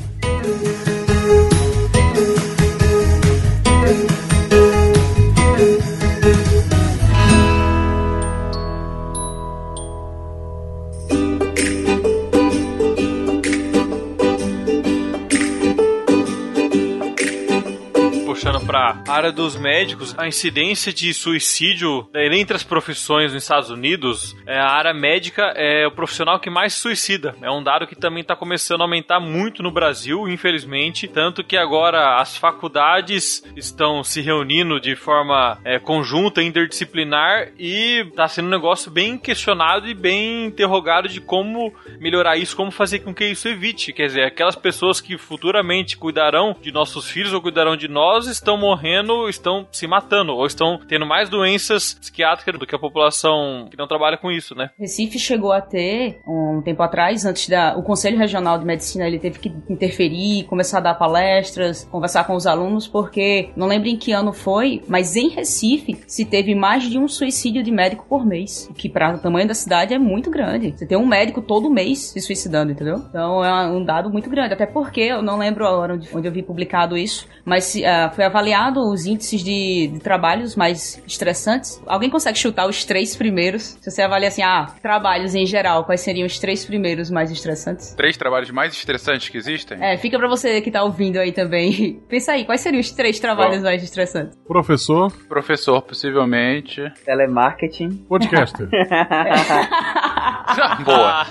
Para a área dos médicos, a incidência de suicídio né, entre as profissões nos Estados Unidos, é, a área médica é o profissional que mais suicida. É um dado que também está começando a aumentar muito no Brasil, infelizmente, tanto que agora as faculdades estão se reunindo de forma é, conjunta, interdisciplinar e está sendo um negócio bem questionado e bem interrogado de como melhorar isso, como fazer com que isso evite. Quer dizer, aquelas pessoas que futuramente cuidarão de nossos filhos ou cuidarão de nós estão morrendo, estão se matando, ou estão tendo mais doenças psiquiátricas do que a população que não trabalha com isso, né? Recife chegou a ter, um tempo atrás, antes da. O Conselho Regional de Medicina ele teve que interferir, começar a dar palestras, conversar com os alunos, porque não lembro em que ano foi, mas em Recife se teve mais de um suicídio de médico por mês, o que para o tamanho da cidade é muito grande. Você tem um médico todo mês se suicidando, entendeu? Então é um dado muito grande, até porque eu não lembro a hora onde, onde eu vi publicado isso, mas uh, foi avaliado os índices de, de, trabalhos mais estressantes. Alguém consegue chutar os três primeiros? Se você avalia assim, ah, trabalhos em geral, quais seriam os três primeiros mais estressantes? Três trabalhos mais estressantes que existem? É, fica pra você que tá ouvindo aí também. Pensa aí, quais seriam os três trabalhos Bom, mais estressantes? Professor. Professor, possivelmente. Telemarketing. Podcaster. Boa.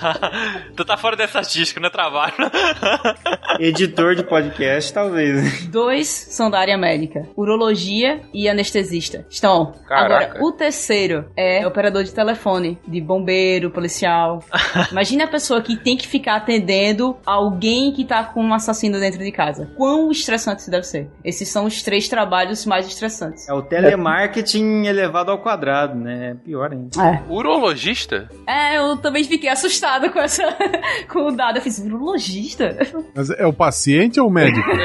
tu tá fora dessa estatística, não é trabalho. Editor de podcast, talvez. Dois são da área médica: urologia e anestesista. Estão. Caraca. Agora, o terceiro é operador de telefone, de bombeiro, policial. Imagina a pessoa que tem que ficar atendendo alguém que tá com um assassino dentro de casa. Quão estressante isso deve ser? Esses são os três trabalhos mais estressantes. É o telemarketing elevado ao quadrado, né? É pior ainda. É. Urologista? É, eu também fiquei assustada com essa. com o dado. Eu fiz, urologista? Mas é o paciente ou o médico?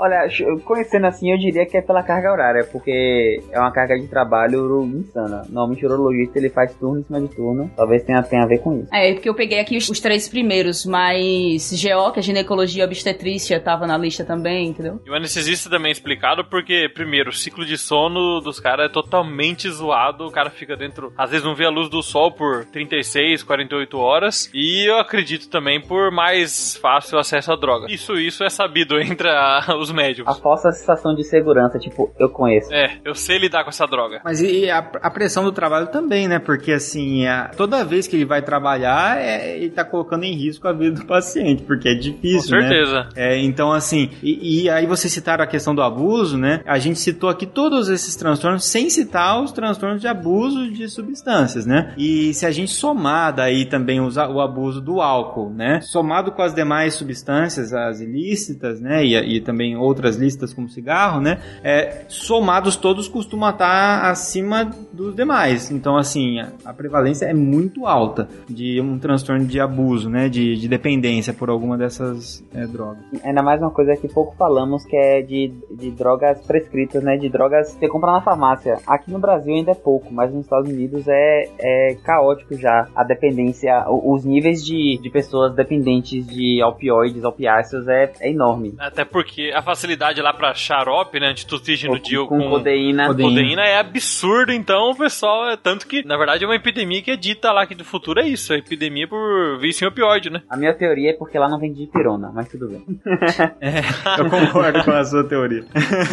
Olha, ch- conhecendo assim, eu diria que é pela carga horária, porque é uma carga de trabalho insana. Normalmente o urologista ele faz turno em cima de turno. Talvez tenha, tenha a ver com isso. É, porque eu peguei aqui os, os três primeiros, mas GO, que é ginecologia obstetrícia, tava na lista também, entendeu? E o anestesista também é explicado porque, primeiro, o ciclo de sono dos caras é totalmente zoado. O cara fica dentro, às vezes não vê a luz do sol por 36, 48 horas. E eu acredito também por mais fácil acesso à droga. Isso, isso é sabido entre a- os médicos. A falsa sensação de segurança, tipo, eu conheço. É, eu sei lidar com essa droga. Mas e a, a pressão do trabalho também, né? Porque assim, a- toda vez que ele vai trabalhar, é, ele tá colocando em risco a vida do paciente, porque é Com difícil, né? certeza. É, então, assim, e, e aí vocês citaram a questão do abuso, né? A gente citou aqui todos esses transtornos sem citar os transtornos de abuso de substâncias, né? E se a gente somar daí também o abuso do álcool, né? Somado com as demais substâncias, as ilícitas, né? E, e também outras listas como cigarro, né? É, somados todos costumam estar acima dos demais. Então, assim, a, a prevalência é muito alta de um transtorno de abuso, né? De, de dependência por alguma dessas é, drogas. Ainda mais uma coisa que pouco falamos, que é de, de drogas prescritas, né? De drogas que você compra na farmácia. Aqui no Brasil ainda é pouco, mas nos Estados Unidos é, é caótico já a dependência, os níveis de, de pessoas dependentes de opioides, opiáceos é, é enorme. Até porque a facilidade lá pra xarope, né? Antitussígeno Com, de com com codeína. Codeína. codeína é absurdo, então pessoal é tanto que, na verdade, é uma epidemia que é dita lá que do futuro é isso, é epidemia por vício em opioide, né? A minha teoria é porque lá não vende pirona, mas tudo bem. Eu concordo com a sua teoria.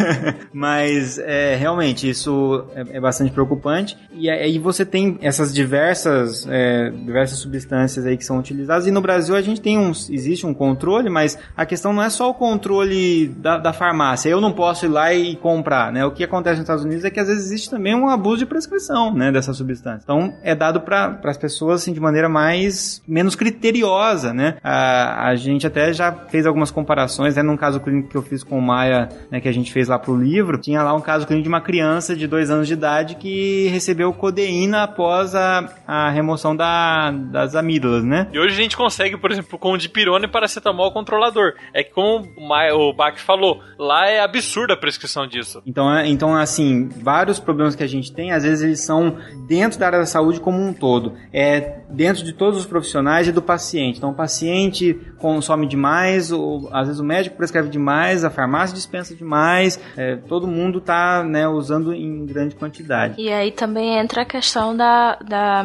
Mas é, realmente isso é, é bastante preocupante. E aí você tem essas diversas, é, diversas substâncias aí que são utilizadas. E no Brasil a gente tem um, existe um controle, mas a questão não é só o controle da, da farmácia. Eu não posso ir lá e comprar, né? O que acontece nos Estados Unidos é que às vezes existe também um abuso de prescrição, né, dessa substância. Então é dado para as pessoas assim de maneira mais menos criteriosa, né? A, a gente até já fez algumas comparações, né? Num caso clínico que eu fiz com o Maia, né, que a gente fez lá pro livro, tinha lá um caso clínico de uma criança de dois anos de idade que recebeu codeína após a, a remoção da, das amígdalas, né? E hoje a gente consegue, por exemplo, com dipirona e paracetamol controlador. É que como o o Bach falou, lá é absurda a prescrição disso. Então, é- então, assim, vários problemas que a gente tem, às vezes eles são dentro da área da saúde como um todo. É dentro de todos os profissionais e do paciente. Então, o paciente consome demais, ou, às vezes o médico prescreve demais, a farmácia dispensa demais, é, todo mundo está né, usando em grande quantidade. E aí também entra a questão da, da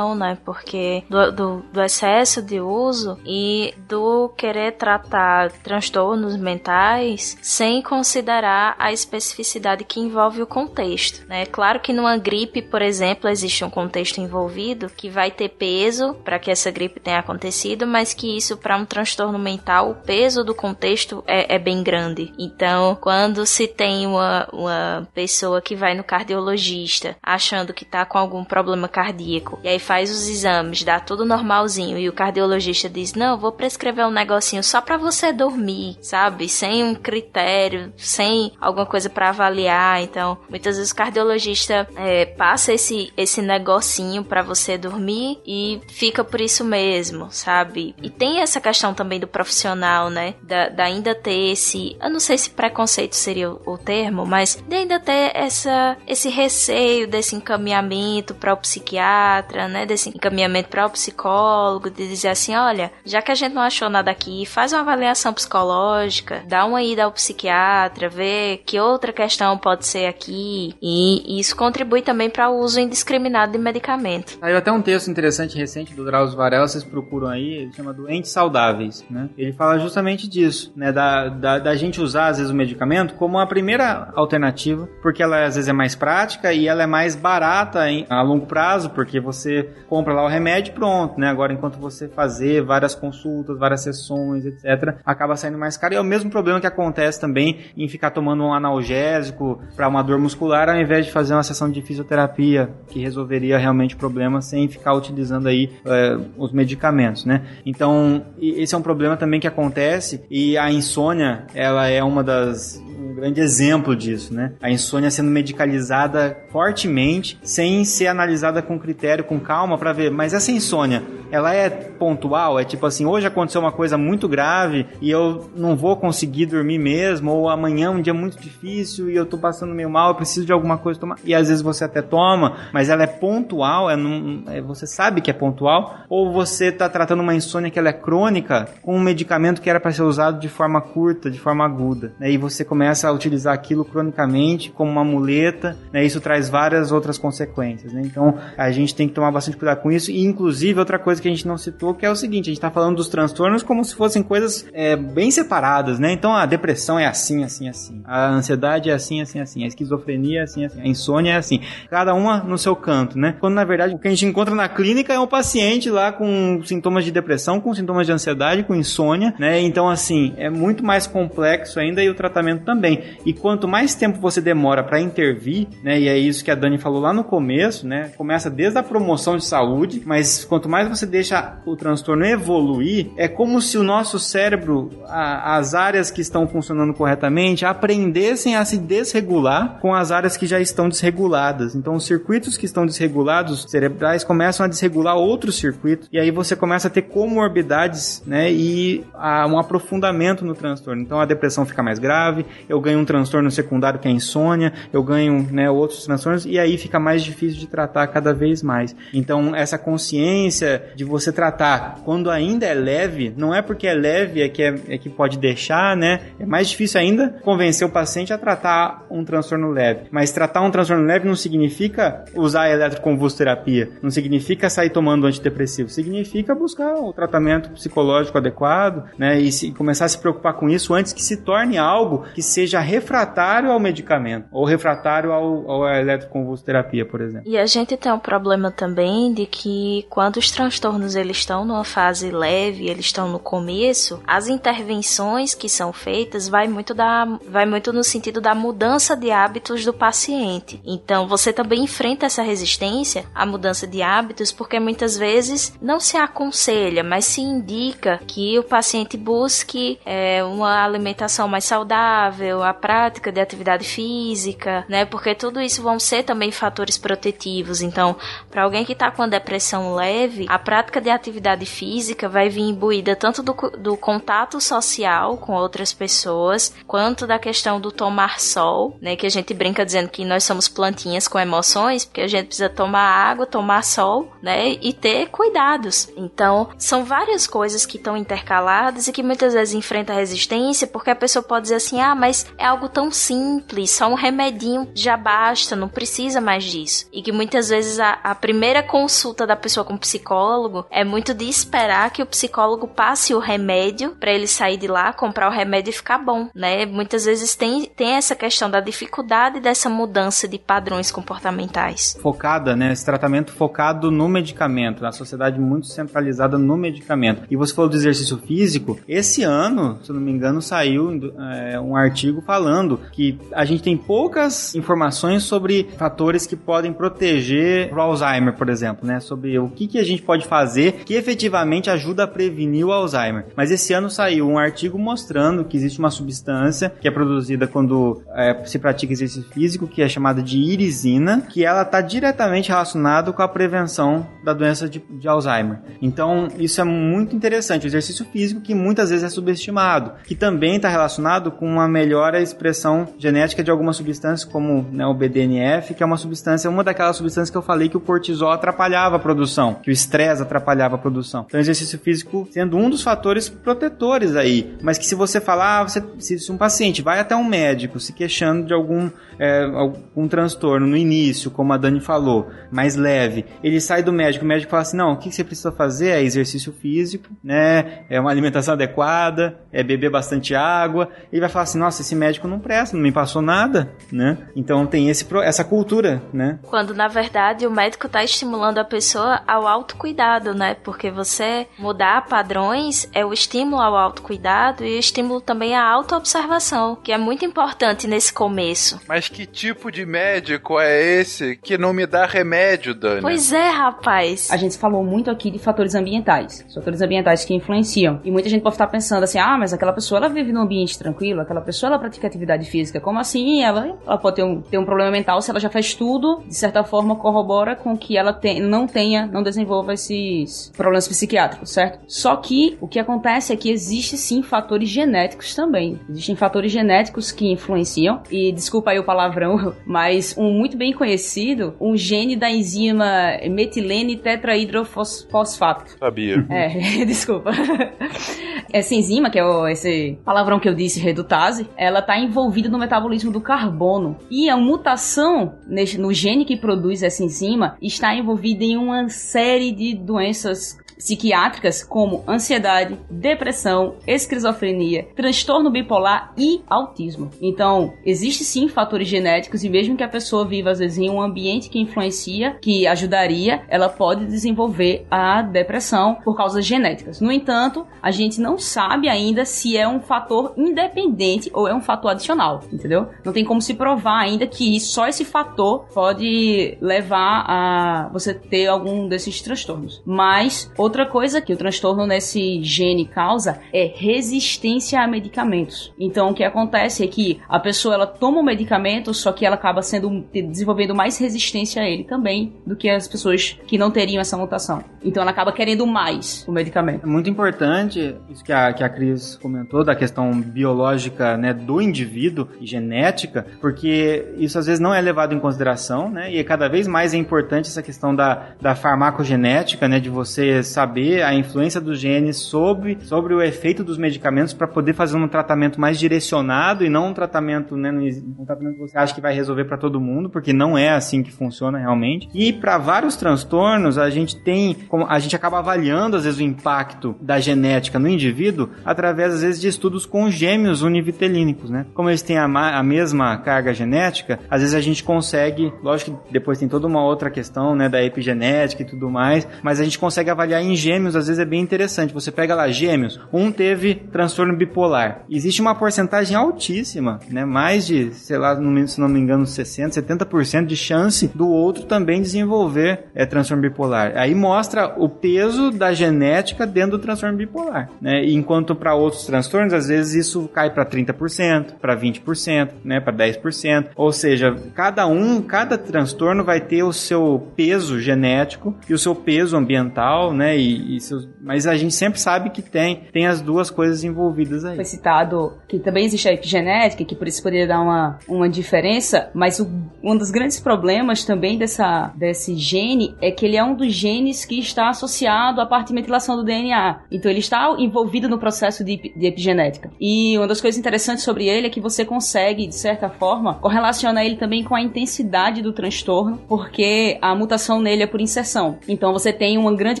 né? Porque do, do, do excesso de uso e do querer tratar transtornos mentais sem considerar a especificidade que envolve o contexto, né? Claro que numa gripe, por exemplo, existe um contexto envolvido que vai ter peso para que essa gripe tenha acontecido, mas que isso para um transtorno mental, o peso do contexto é, é bem grande. Então, quando se tem uma, uma pessoa que vai no cardiologista achando que tá com algum problema cardíaco e aí faz os exames, dá tudo normalzinho e o cardiologista diz: Não, vou prescrever um negocinho só para você dormir, sabe? Sem um critério, sem alguma coisa para avaliar. Então, muitas vezes o cardiologista é, passa esse, esse negocinho para você dormir e fica por isso mesmo, sabe? E tem essa questão também do profissional, né? Da, da ainda ter esse. Eu não sei se preconceito seria o, o termo, mas de ainda ter essa, esse receio desse encaminhamento para o psiquiatra, né? Desse encaminhamento para o psicólogo, de dizer assim: olha, já que a gente não achou nada aqui, faz uma avaliação psicológica, dá uma ida ao psiquiatra, ver que outra questão pode ser aqui. E isso contribui também para o uso indiscriminado de medicamento. Saiu até um texto interessante recente do Drauzio Varela, vocês procuram aí, ele chama Doentes Saudáveis, né? Ele fala justamente disso, né? Da, da, da gente usar, às vezes, o medicamento como a primeira alternativa, porque ela, às vezes, é mais prática e ela é mais barata a longo prazo, porque você compra lá o remédio pronto, né? Agora, enquanto você fazer várias consultas, várias sessões, etc., acaba saindo mais caro. E é o mesmo problema que acontece também em ficar tomando um analgésico para uma dor muscular, ao invés de fazer uma sessão de fisioterapia, que resolveria realmente o problema sem ficar utilizando aí é, os medicamentos, né? Então, esse é um problema também que acontece e a insônia, ela é uma das grande exemplo disso, né? A insônia sendo medicalizada fortemente, sem ser analisada com critério, com calma, para ver, mas essa insônia, ela é pontual? É tipo assim, hoje aconteceu uma coisa muito grave e eu não vou conseguir dormir mesmo, ou amanhã é um dia muito difícil e eu tô passando meio mal, eu preciso de alguma coisa tomar. E às vezes você até toma, mas ela é pontual, é, num, é você sabe que é pontual, ou você tá tratando uma insônia que ela é crônica com um medicamento que era para ser usado de forma curta, de forma aguda. Né? E você começa a utilizar aquilo cronicamente como uma muleta, né? Isso traz várias outras consequências, né? Então a gente tem que tomar bastante cuidado com isso. E inclusive outra coisa que a gente não citou que é o seguinte: a gente está falando dos transtornos como se fossem coisas é, bem separadas, né? Então a depressão é assim, assim, assim. A ansiedade é assim, assim, assim. A esquizofrenia é assim, assim. A insônia é assim. Cada uma no seu canto, né? Quando na verdade o que a gente encontra na clínica é um paciente lá com sintomas de depressão, com sintomas de ansiedade, com insônia, né? Então assim é muito mais complexo ainda e o tratamento também. E quanto mais tempo você demora para intervir, né? E é isso que a Dani falou lá no começo, né? Começa desde a promoção de saúde, mas quanto mais você deixa o transtorno evoluir, é como se o nosso cérebro, a, as áreas que estão funcionando corretamente, aprendessem a se desregular com as áreas que já estão desreguladas. Então, os circuitos que estão desregulados cerebrais começam a desregular outros circuitos, e aí você começa a ter comorbidades, né? E a, um aprofundamento no transtorno. Então, a depressão fica mais grave, eu ganho um transtorno secundário que é insônia, eu ganho né, outros transtornos, e aí fica mais difícil de tratar cada vez mais. Então, essa consciência de você tratar quando ainda é leve, não é porque é leve é que, é, é que pode deixar, né? É mais difícil ainda convencer o paciente a tratar um transtorno leve. Mas tratar um transtorno leve não significa usar eletroconvulsoterapia, não significa sair tomando antidepressivo, significa buscar o tratamento psicológico adequado, né? E se, começar a se preocupar com isso antes que se torne algo que seja refratário ao medicamento ou refratário ao, ao eletroconvulsoterapia, por exemplo. E a gente tem um problema também de que quando os transtornos eles estão numa fase leve, eles estão no começo, as intervenções que são feitas vai muito da vai muito no sentido da mudança de hábitos do paciente. Então você também enfrenta essa resistência à mudança de hábitos porque muitas vezes não se aconselha, mas se indica que o paciente busque é, uma alimentação mais saudável, a prática de atividade física, né? Porque tudo isso vão ser também fatores protetivos. Então, para alguém que está com a depressão leve, a prática de atividade física vai vir imbuída tanto do, do contato social com outras pessoas, quanto da questão do tomar sol, né? Que a gente brinca dizendo que nós somos plantinhas com emoções, porque a gente precisa tomar água, tomar sol, né? E ter cuidados. Então, são várias coisas que estão intercaladas e que muitas vezes enfrenta resistência, porque a pessoa pode dizer assim: ah, mas é algo tão simples, só um remedinho já basta, não precisa mais disso. E que muitas vezes a, a primeira consulta da pessoa com o psicólogo é muito de esperar que o psicólogo passe o remédio para ele sair de lá, comprar o remédio e ficar bom, né? Muitas vezes tem, tem essa questão da dificuldade dessa mudança de padrões comportamentais. Focada, né? Esse tratamento focado no medicamento, na sociedade muito centralizada no medicamento. E você falou do exercício físico, esse ano, se eu não me engano, saiu é, um artigo falando que a gente tem poucas informações sobre fatores que podem proteger o Alzheimer, por exemplo, né? Sobre o que, que a gente pode fazer que efetivamente ajuda a prevenir o Alzheimer. Mas esse ano saiu um artigo mostrando que existe uma substância que é produzida quando é, se pratica exercício físico, que é chamada de irisina, que ela está diretamente relacionada com a prevenção da doença de, de Alzheimer. Então, isso é muito interessante. O exercício físico que muitas vezes é subestimado, que também está relacionado com uma melhora a expressão genética de algumas substâncias, como né, o BDNF, que é uma substância, uma daquelas substâncias que eu falei que o cortisol atrapalhava a produção, que o estresse atrapalhava a produção. Então, exercício físico sendo um dos fatores protetores aí, mas que se você falar, ah, você, se um paciente vai até um médico se queixando de algum, é, algum transtorno no início, como a Dani falou, mais leve, ele sai do médico, o médico fala assim, não, o que você precisa fazer? É exercício físico, né, é uma alimentação adequada, é beber bastante água, e vai falar assim, nossa, esse médico não presta, não me passou nada, né? Então tem esse, essa cultura, né? Quando na verdade o médico está estimulando a pessoa ao autocuidado, né? Porque você mudar padrões é o estímulo ao autocuidado e o estímulo também à autoobservação, que é muito importante nesse começo. Mas que tipo de médico é esse que não me dá remédio, Dani? Pois é, rapaz. A gente falou muito aqui de fatores ambientais, fatores ambientais que influenciam. E muita gente pode estar pensando assim: ah, mas aquela pessoa ela vive num ambiente tranquilo, aquela pessoa ela pratica atividade física. Como assim? Ela, ela pode ter um, ter um problema mental se ela já faz tudo, de certa forma corrobora com que ela tem, não tenha, não desenvolva esses problemas psiquiátricos, certo? Só que o que acontece é que existe sim fatores genéticos também. Existem fatores genéticos que influenciam. E desculpa aí o palavrão, mas um muito bem conhecido, um gene da enzima metilene tetrahidrofosfato. Sabia. É, desculpa. Essa enzima, que é o, esse palavrão que eu disse, redutase, ela está envolvida no metabolismo do carbono. E a mutação no gene que produz essa enzima está envolvida em uma série de doenças psiquiátricas como ansiedade, depressão, esquizofrenia, transtorno bipolar e autismo. Então, existe sim fatores genéticos e mesmo que a pessoa viva às vezes em um ambiente que influencia, que ajudaria, ela pode desenvolver a depressão por causas genéticas. No entanto, a gente não sabe ainda se é um fator independente ou é um fator adicional, entendeu? Não tem como se provar ainda que só esse fator pode levar a você ter algum desses transtornos. Mas outra coisa que o transtorno nesse gene causa é resistência a medicamentos. Então o que acontece é que a pessoa ela toma o medicamento, só que ela acaba sendo desenvolvendo mais resistência a ele também do que as pessoas que não teriam essa mutação. Então ela acaba querendo mais o medicamento. É muito importante isso que a, que a Cris comentou, da questão biológica né, do indivíduo e genética, porque isso às vezes não é levado em consideração, né? E cada vez mais é importante essa questão da, da farmacogenética, né? De você saber a influência dos genes sobre, sobre o efeito dos medicamentos para poder fazer um tratamento mais direcionado e não um tratamento, né? Um tratamento que você acha que vai resolver para todo mundo, porque não é assim que funciona realmente. E para vários transtornos, a gente tem, a gente acaba avaliando às vezes o impacto da genética no indivíduo através às vezes de estudos com gêmeos univitelínicos, né? Como eles têm a, a mesma carga genética, às vezes a gente consegue, lógico que depois tem toda uma outra questão, né, da epigenética e tudo mais, mas a gente consegue avaliar em gêmeos, às vezes é bem interessante. Você pega lá gêmeos, um teve transtorno bipolar. Existe uma porcentagem altíssima, né, mais de, sei lá, me- se não me engano, 60, 70% de chance do outro também desenvolver é, transtorno bipolar. Aí mostra o peso da genética dentro do transtorno bipolar, né? Enquanto para outros transtornos, às vezes isso cai para 30%, para 20%, né, para 10%. Ou seja, cada um, cada transtorno vai ter o seu peso genético e o seu peso ambiental, né? E, e seus... Mas a gente sempre sabe que tem, tem as duas coisas envolvidas aí. Foi citado que também existe a epigenética, que por isso poderia dar uma, uma diferença, mas o- um dos grandes problemas também dessa, desse gene é que ele é um dos genes que está associado à parte de metilação do DNA. Então ele está envolvido no processo de, de epigenética. E uma das coisas interessantes sobre ele é que você consegue, de certa forma, correlacionar ele também com a intensidade do transtorno, porque a mutação nele é por inserção. Então você tem uma grande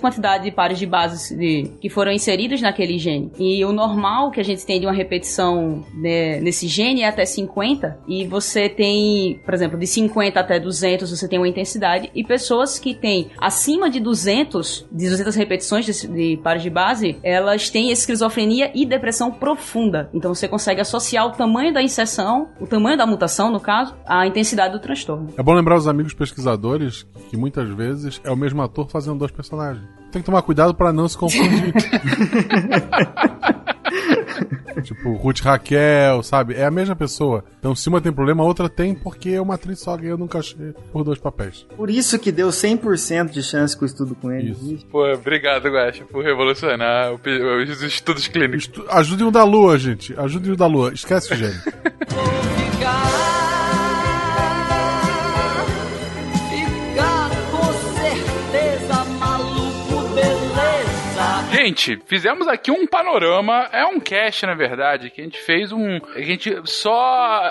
quantidade de pares de bases de- que foram inseridos naquele gene. E o normal que a gente tem de uma repetição né, nesse gene é até 50. E você tem, por exemplo, de 50 até 200 você tem uma intensidade. E pessoas que têm acima de 200, de 200 repetições de, de pares de base, elas têm esquizofrenia e depressão profunda. Então você consegue associar o tamanho da inserção, o tamanho da mutação, no caso, à intensidade do transtorno. É bom lembrar os amigos pesquisadores que muitas vezes é o mesmo ator fazendo dois personagens. Tem que tomar cuidado para não se confundir. tipo, Ruth Raquel, sabe? É a mesma pessoa. Então, se uma tem problema, a outra tem porque uma atriz só ganhou num cachê por dois papéis. Por isso que deu 100% de chance com o estudo com ele. Isso. Pô, obrigado, Guaxa, por revolucionar os estudos clínicos. Estu- Ajudem o da Lua, gente. Ajudem o da Lua. Esquece o gênio. Ficar Gente, fizemos aqui um panorama, é um cast, na verdade, que a gente fez um. A gente só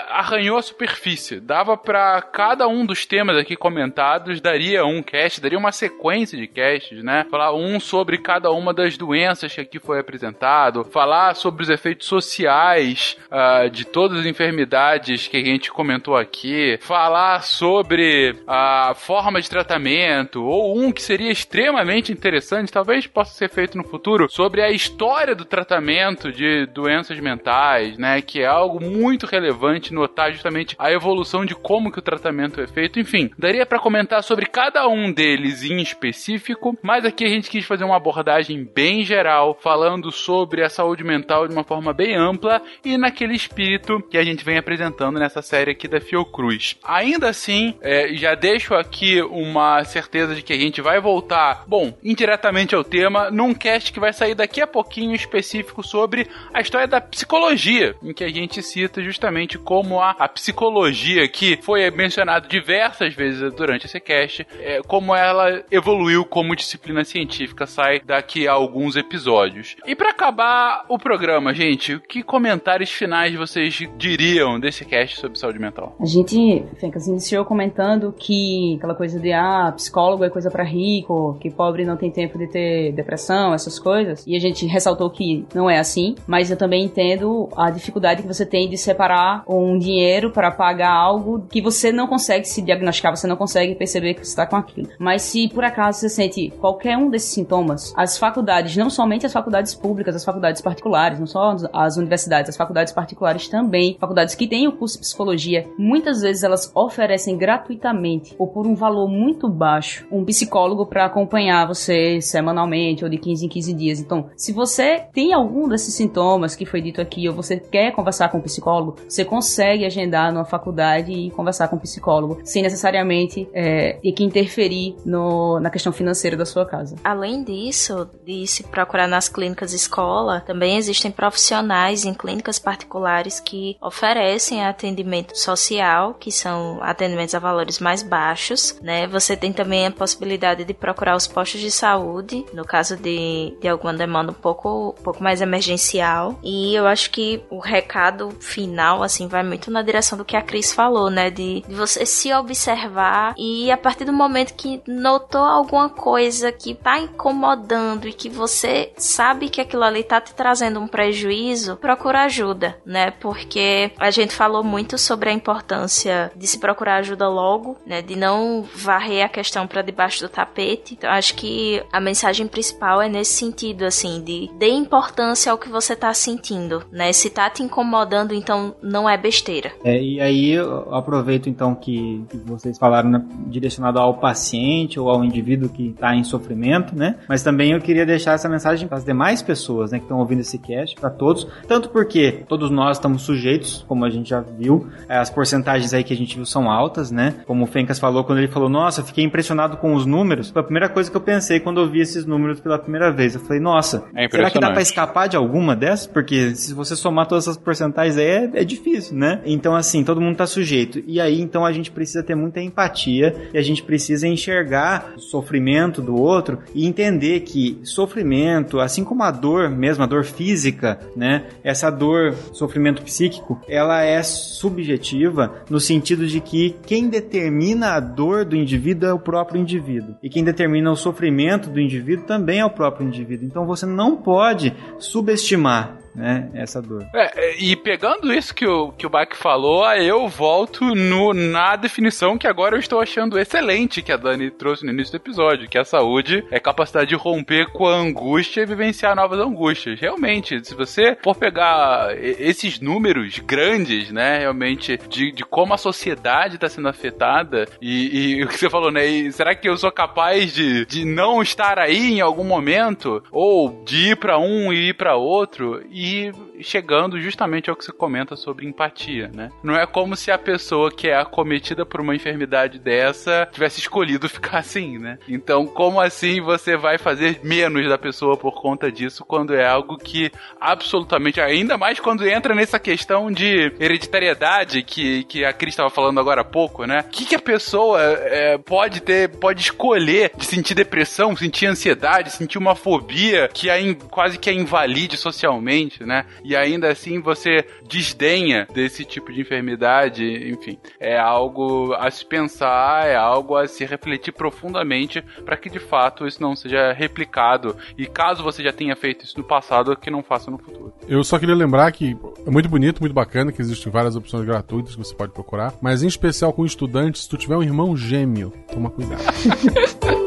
arranhou a superfície. Dava pra cada um dos temas aqui comentados, daria um cast, daria uma sequência de casts, né? Falar um sobre cada uma das doenças que aqui foi apresentado, falar sobre os efeitos sociais ah, de todas as enfermidades que a gente comentou aqui, falar sobre a forma de tratamento, ou um que seria extremamente interessante, talvez possa ser feito no futuro, sobre a história do tratamento de doenças mentais, né? Que é algo muito relevante notar justamente a evolução de como que o tratamento é feito. Enfim, daria para comentar sobre cada um deles em específico, mas aqui a gente quis fazer uma abordagem bem geral, falando sobre a saúde mental de uma forma bem ampla e naquele espírito que a gente vem apresentando nessa série aqui da Fiocruz. Ainda assim, é, já deixo aqui uma certeza de que a gente vai voltar, bom, indiretamente ao tema, num cast que vai sair daqui a pouquinho específico sobre a história da psicologia, em que a gente cita justamente como a, a psicologia, que foi mencionado diversas vezes durante esse cast, é, como ela evoluiu como disciplina científica, sai daqui a alguns episódios. E para acabar o programa, gente, que comentários finais vocês diriam desse cast sobre saúde mental? A gente, Fencas, iniciou comentando que aquela coisa de ah, psicólogo é coisa pra rico, que pobre não tem tempo de ter depressão, essas coisas. E a gente ressaltou que não é assim, mas eu também entendo a dificuldade que você tem de separar um dinheiro para pagar algo que você não consegue se diagnosticar, você não consegue perceber que você está com aquilo. Mas se por acaso você sente qualquer um desses sintomas, as faculdades, não somente as faculdades públicas, as faculdades particulares, não só as universidades, as faculdades particulares também, faculdades que têm o curso de psicologia, muitas vezes elas oferecem gratuitamente ou por um valor muito baixo um psicólogo para acompanhar você semanalmente ou de 15 em 15 dias. Então, se você tem algum desses sintomas que foi dito aqui ou você quer conversar com um psicólogo, você consegue agendar numa faculdade e conversar com um psicólogo sem necessariamente é, ter que interferir no, na questão financeira da sua casa. Além disso, de se procurar nas clínicas escola, também existem profissionais em clínicas particulares que oferecem atendimento social, que são atendimentos a valores mais baixos, né? Você tem também a possibilidade de procurar os postos de saúde, no caso de, de alguma demanda um pouco, um pouco mais emergencial. E eu acho que o recado final, assim, vai muito na direção do que a Cris falou, né? De, de você se observar e a partir do momento que notou alguma coisa que tá incomodando e que você sabe que aquilo ali tá te trazendo um prejuízo, procura ajuda, né? Porque a gente falou muito sobre a importância de se procurar ajuda logo, né? De não varrer a questão para debaixo do tapete. Então acho que a mensagem principal é nesse sentido, assim, de dê importância ao que você tá sentindo, né? Se tá te incomodando, então não é besteira. É, e aí eu aproveito então que, que vocês falaram né, direcionado ao paciente ou ao indivíduo que está em sofrimento, né? Mas também eu queria deixar essa mensagem para as demais pessoas, né, que estão ouvindo esse cast, para todos, tanto porque todos nós estamos sujeitos, como a gente já viu, é, as porcentagens aí que a gente viu são altas, né? Como o Fencas falou quando ele falou, nossa, fiquei impressionado com os números. Foi a primeira coisa que eu pensei quando eu vi esses números pela primeira vez. Eu falei, nossa, É será que dá impressionante. escapar de alguma dessas? Porque se você somar todas essas porcentagens aí é, é difícil, né? Então, assim, todo mundo tá sujeito. E aí, então, a gente precisa ter muita empatia e a gente precisa enxergar o sofrimento do outro e entender que sofrimento, assim como a dor mesmo, a dor física, né? Essa dor, sofrimento psíquico, ela é subjetiva no sentido de que quem determina a dor do indivíduo é o próprio indivíduo. E quem determina o sofrimento do indivíduo também é o próprio indivíduo. Então você não pode subestimar né, essa dor. É, e pegando isso que o, que o Bach falou, eu volto no, na definição que agora eu estou achando excelente que a Dani trouxe no início do episódio, que a saúde é capacidade de romper com a angústia e vivenciar novas angústias. Realmente, se você for pegar esses números grandes, né, realmente, de, de como a sociedade está sendo afetada, e, e o que você falou, né, e será que eu sou capaz de, de não estar aí em algum momento, ou de ir para um e ir para outro, e e chegando justamente ao que você comenta sobre empatia, né? Não é como se a pessoa que é acometida por uma enfermidade dessa tivesse escolhido ficar assim, né? Então, como assim você vai fazer menos da pessoa por conta disso quando é algo que absolutamente, ainda mais quando entra nessa questão de hereditariedade que, que a Cris estava falando agora há pouco, né? O que, que a pessoa é, pode ter, pode escolher de sentir depressão, sentir ansiedade, sentir uma fobia que a quase que a invalide socialmente, né? E ainda assim você desdenha desse tipo de enfermidade, enfim, é algo a se pensar, é algo a se refletir profundamente para que de fato isso não seja replicado e caso você já tenha feito isso no passado, que não faça no futuro. Eu só queria lembrar que é muito bonito, muito bacana que existem várias opções gratuitas que você pode procurar, mas em especial com estudantes, se tu tiver um irmão gêmeo, toma cuidado.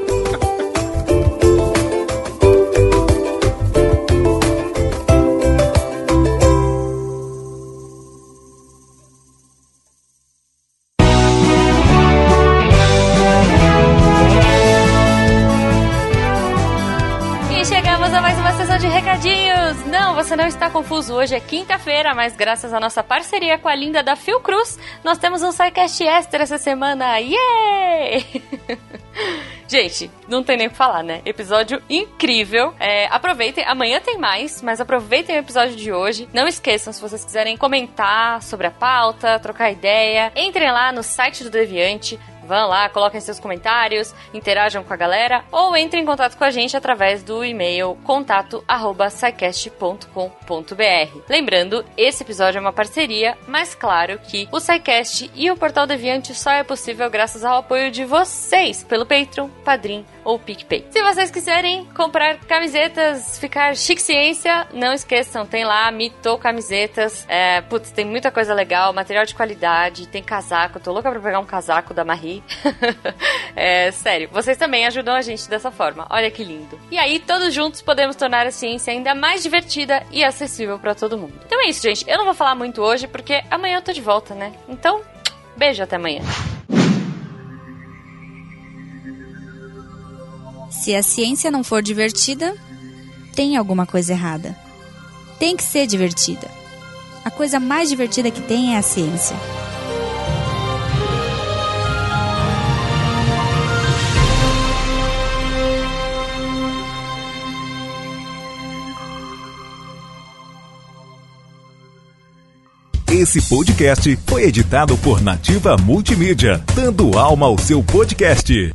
você não está confuso. Hoje é quinta-feira, mas graças à nossa parceria com a linda da Fiocruz, nós temos um SciCast extra essa semana. Yay! Gente, não tem nem o que falar, né? Episódio incrível. É, aproveitem, amanhã tem mais, mas aproveitem o episódio de hoje. Não esqueçam, se vocês quiserem comentar sobre a pauta, trocar ideia, entrem lá no site do Deviante. Vão lá, coloquem seus comentários, interajam com a galera ou entrem em contato com a gente através do e-mail contato@scicast.com.br. Lembrando, esse episódio é uma parceria, mas claro que o SciCast e o Portal Deviante só é possível graças ao apoio de vocês pelo Patreon, Padrim ou PicPay. Se vocês quiserem comprar camisetas, ficar chique ciência, não esqueçam, tem lá Mito Camisetas. É, putz, tem muita coisa legal, material de qualidade, tem casaco, tô louca pra pegar um casaco da Marie. é, sério, vocês também ajudam a gente dessa forma. Olha que lindo. E aí, todos juntos podemos tornar a ciência ainda mais divertida e acessível para todo mundo. Então é isso, gente. Eu não vou falar muito hoje porque amanhã eu tô de volta, né? Então, beijo até amanhã. Se a ciência não for divertida, tem alguma coisa errada. Tem que ser divertida. A coisa mais divertida que tem é a ciência. Esse podcast foi editado por Nativa Multimídia, dando alma ao seu podcast.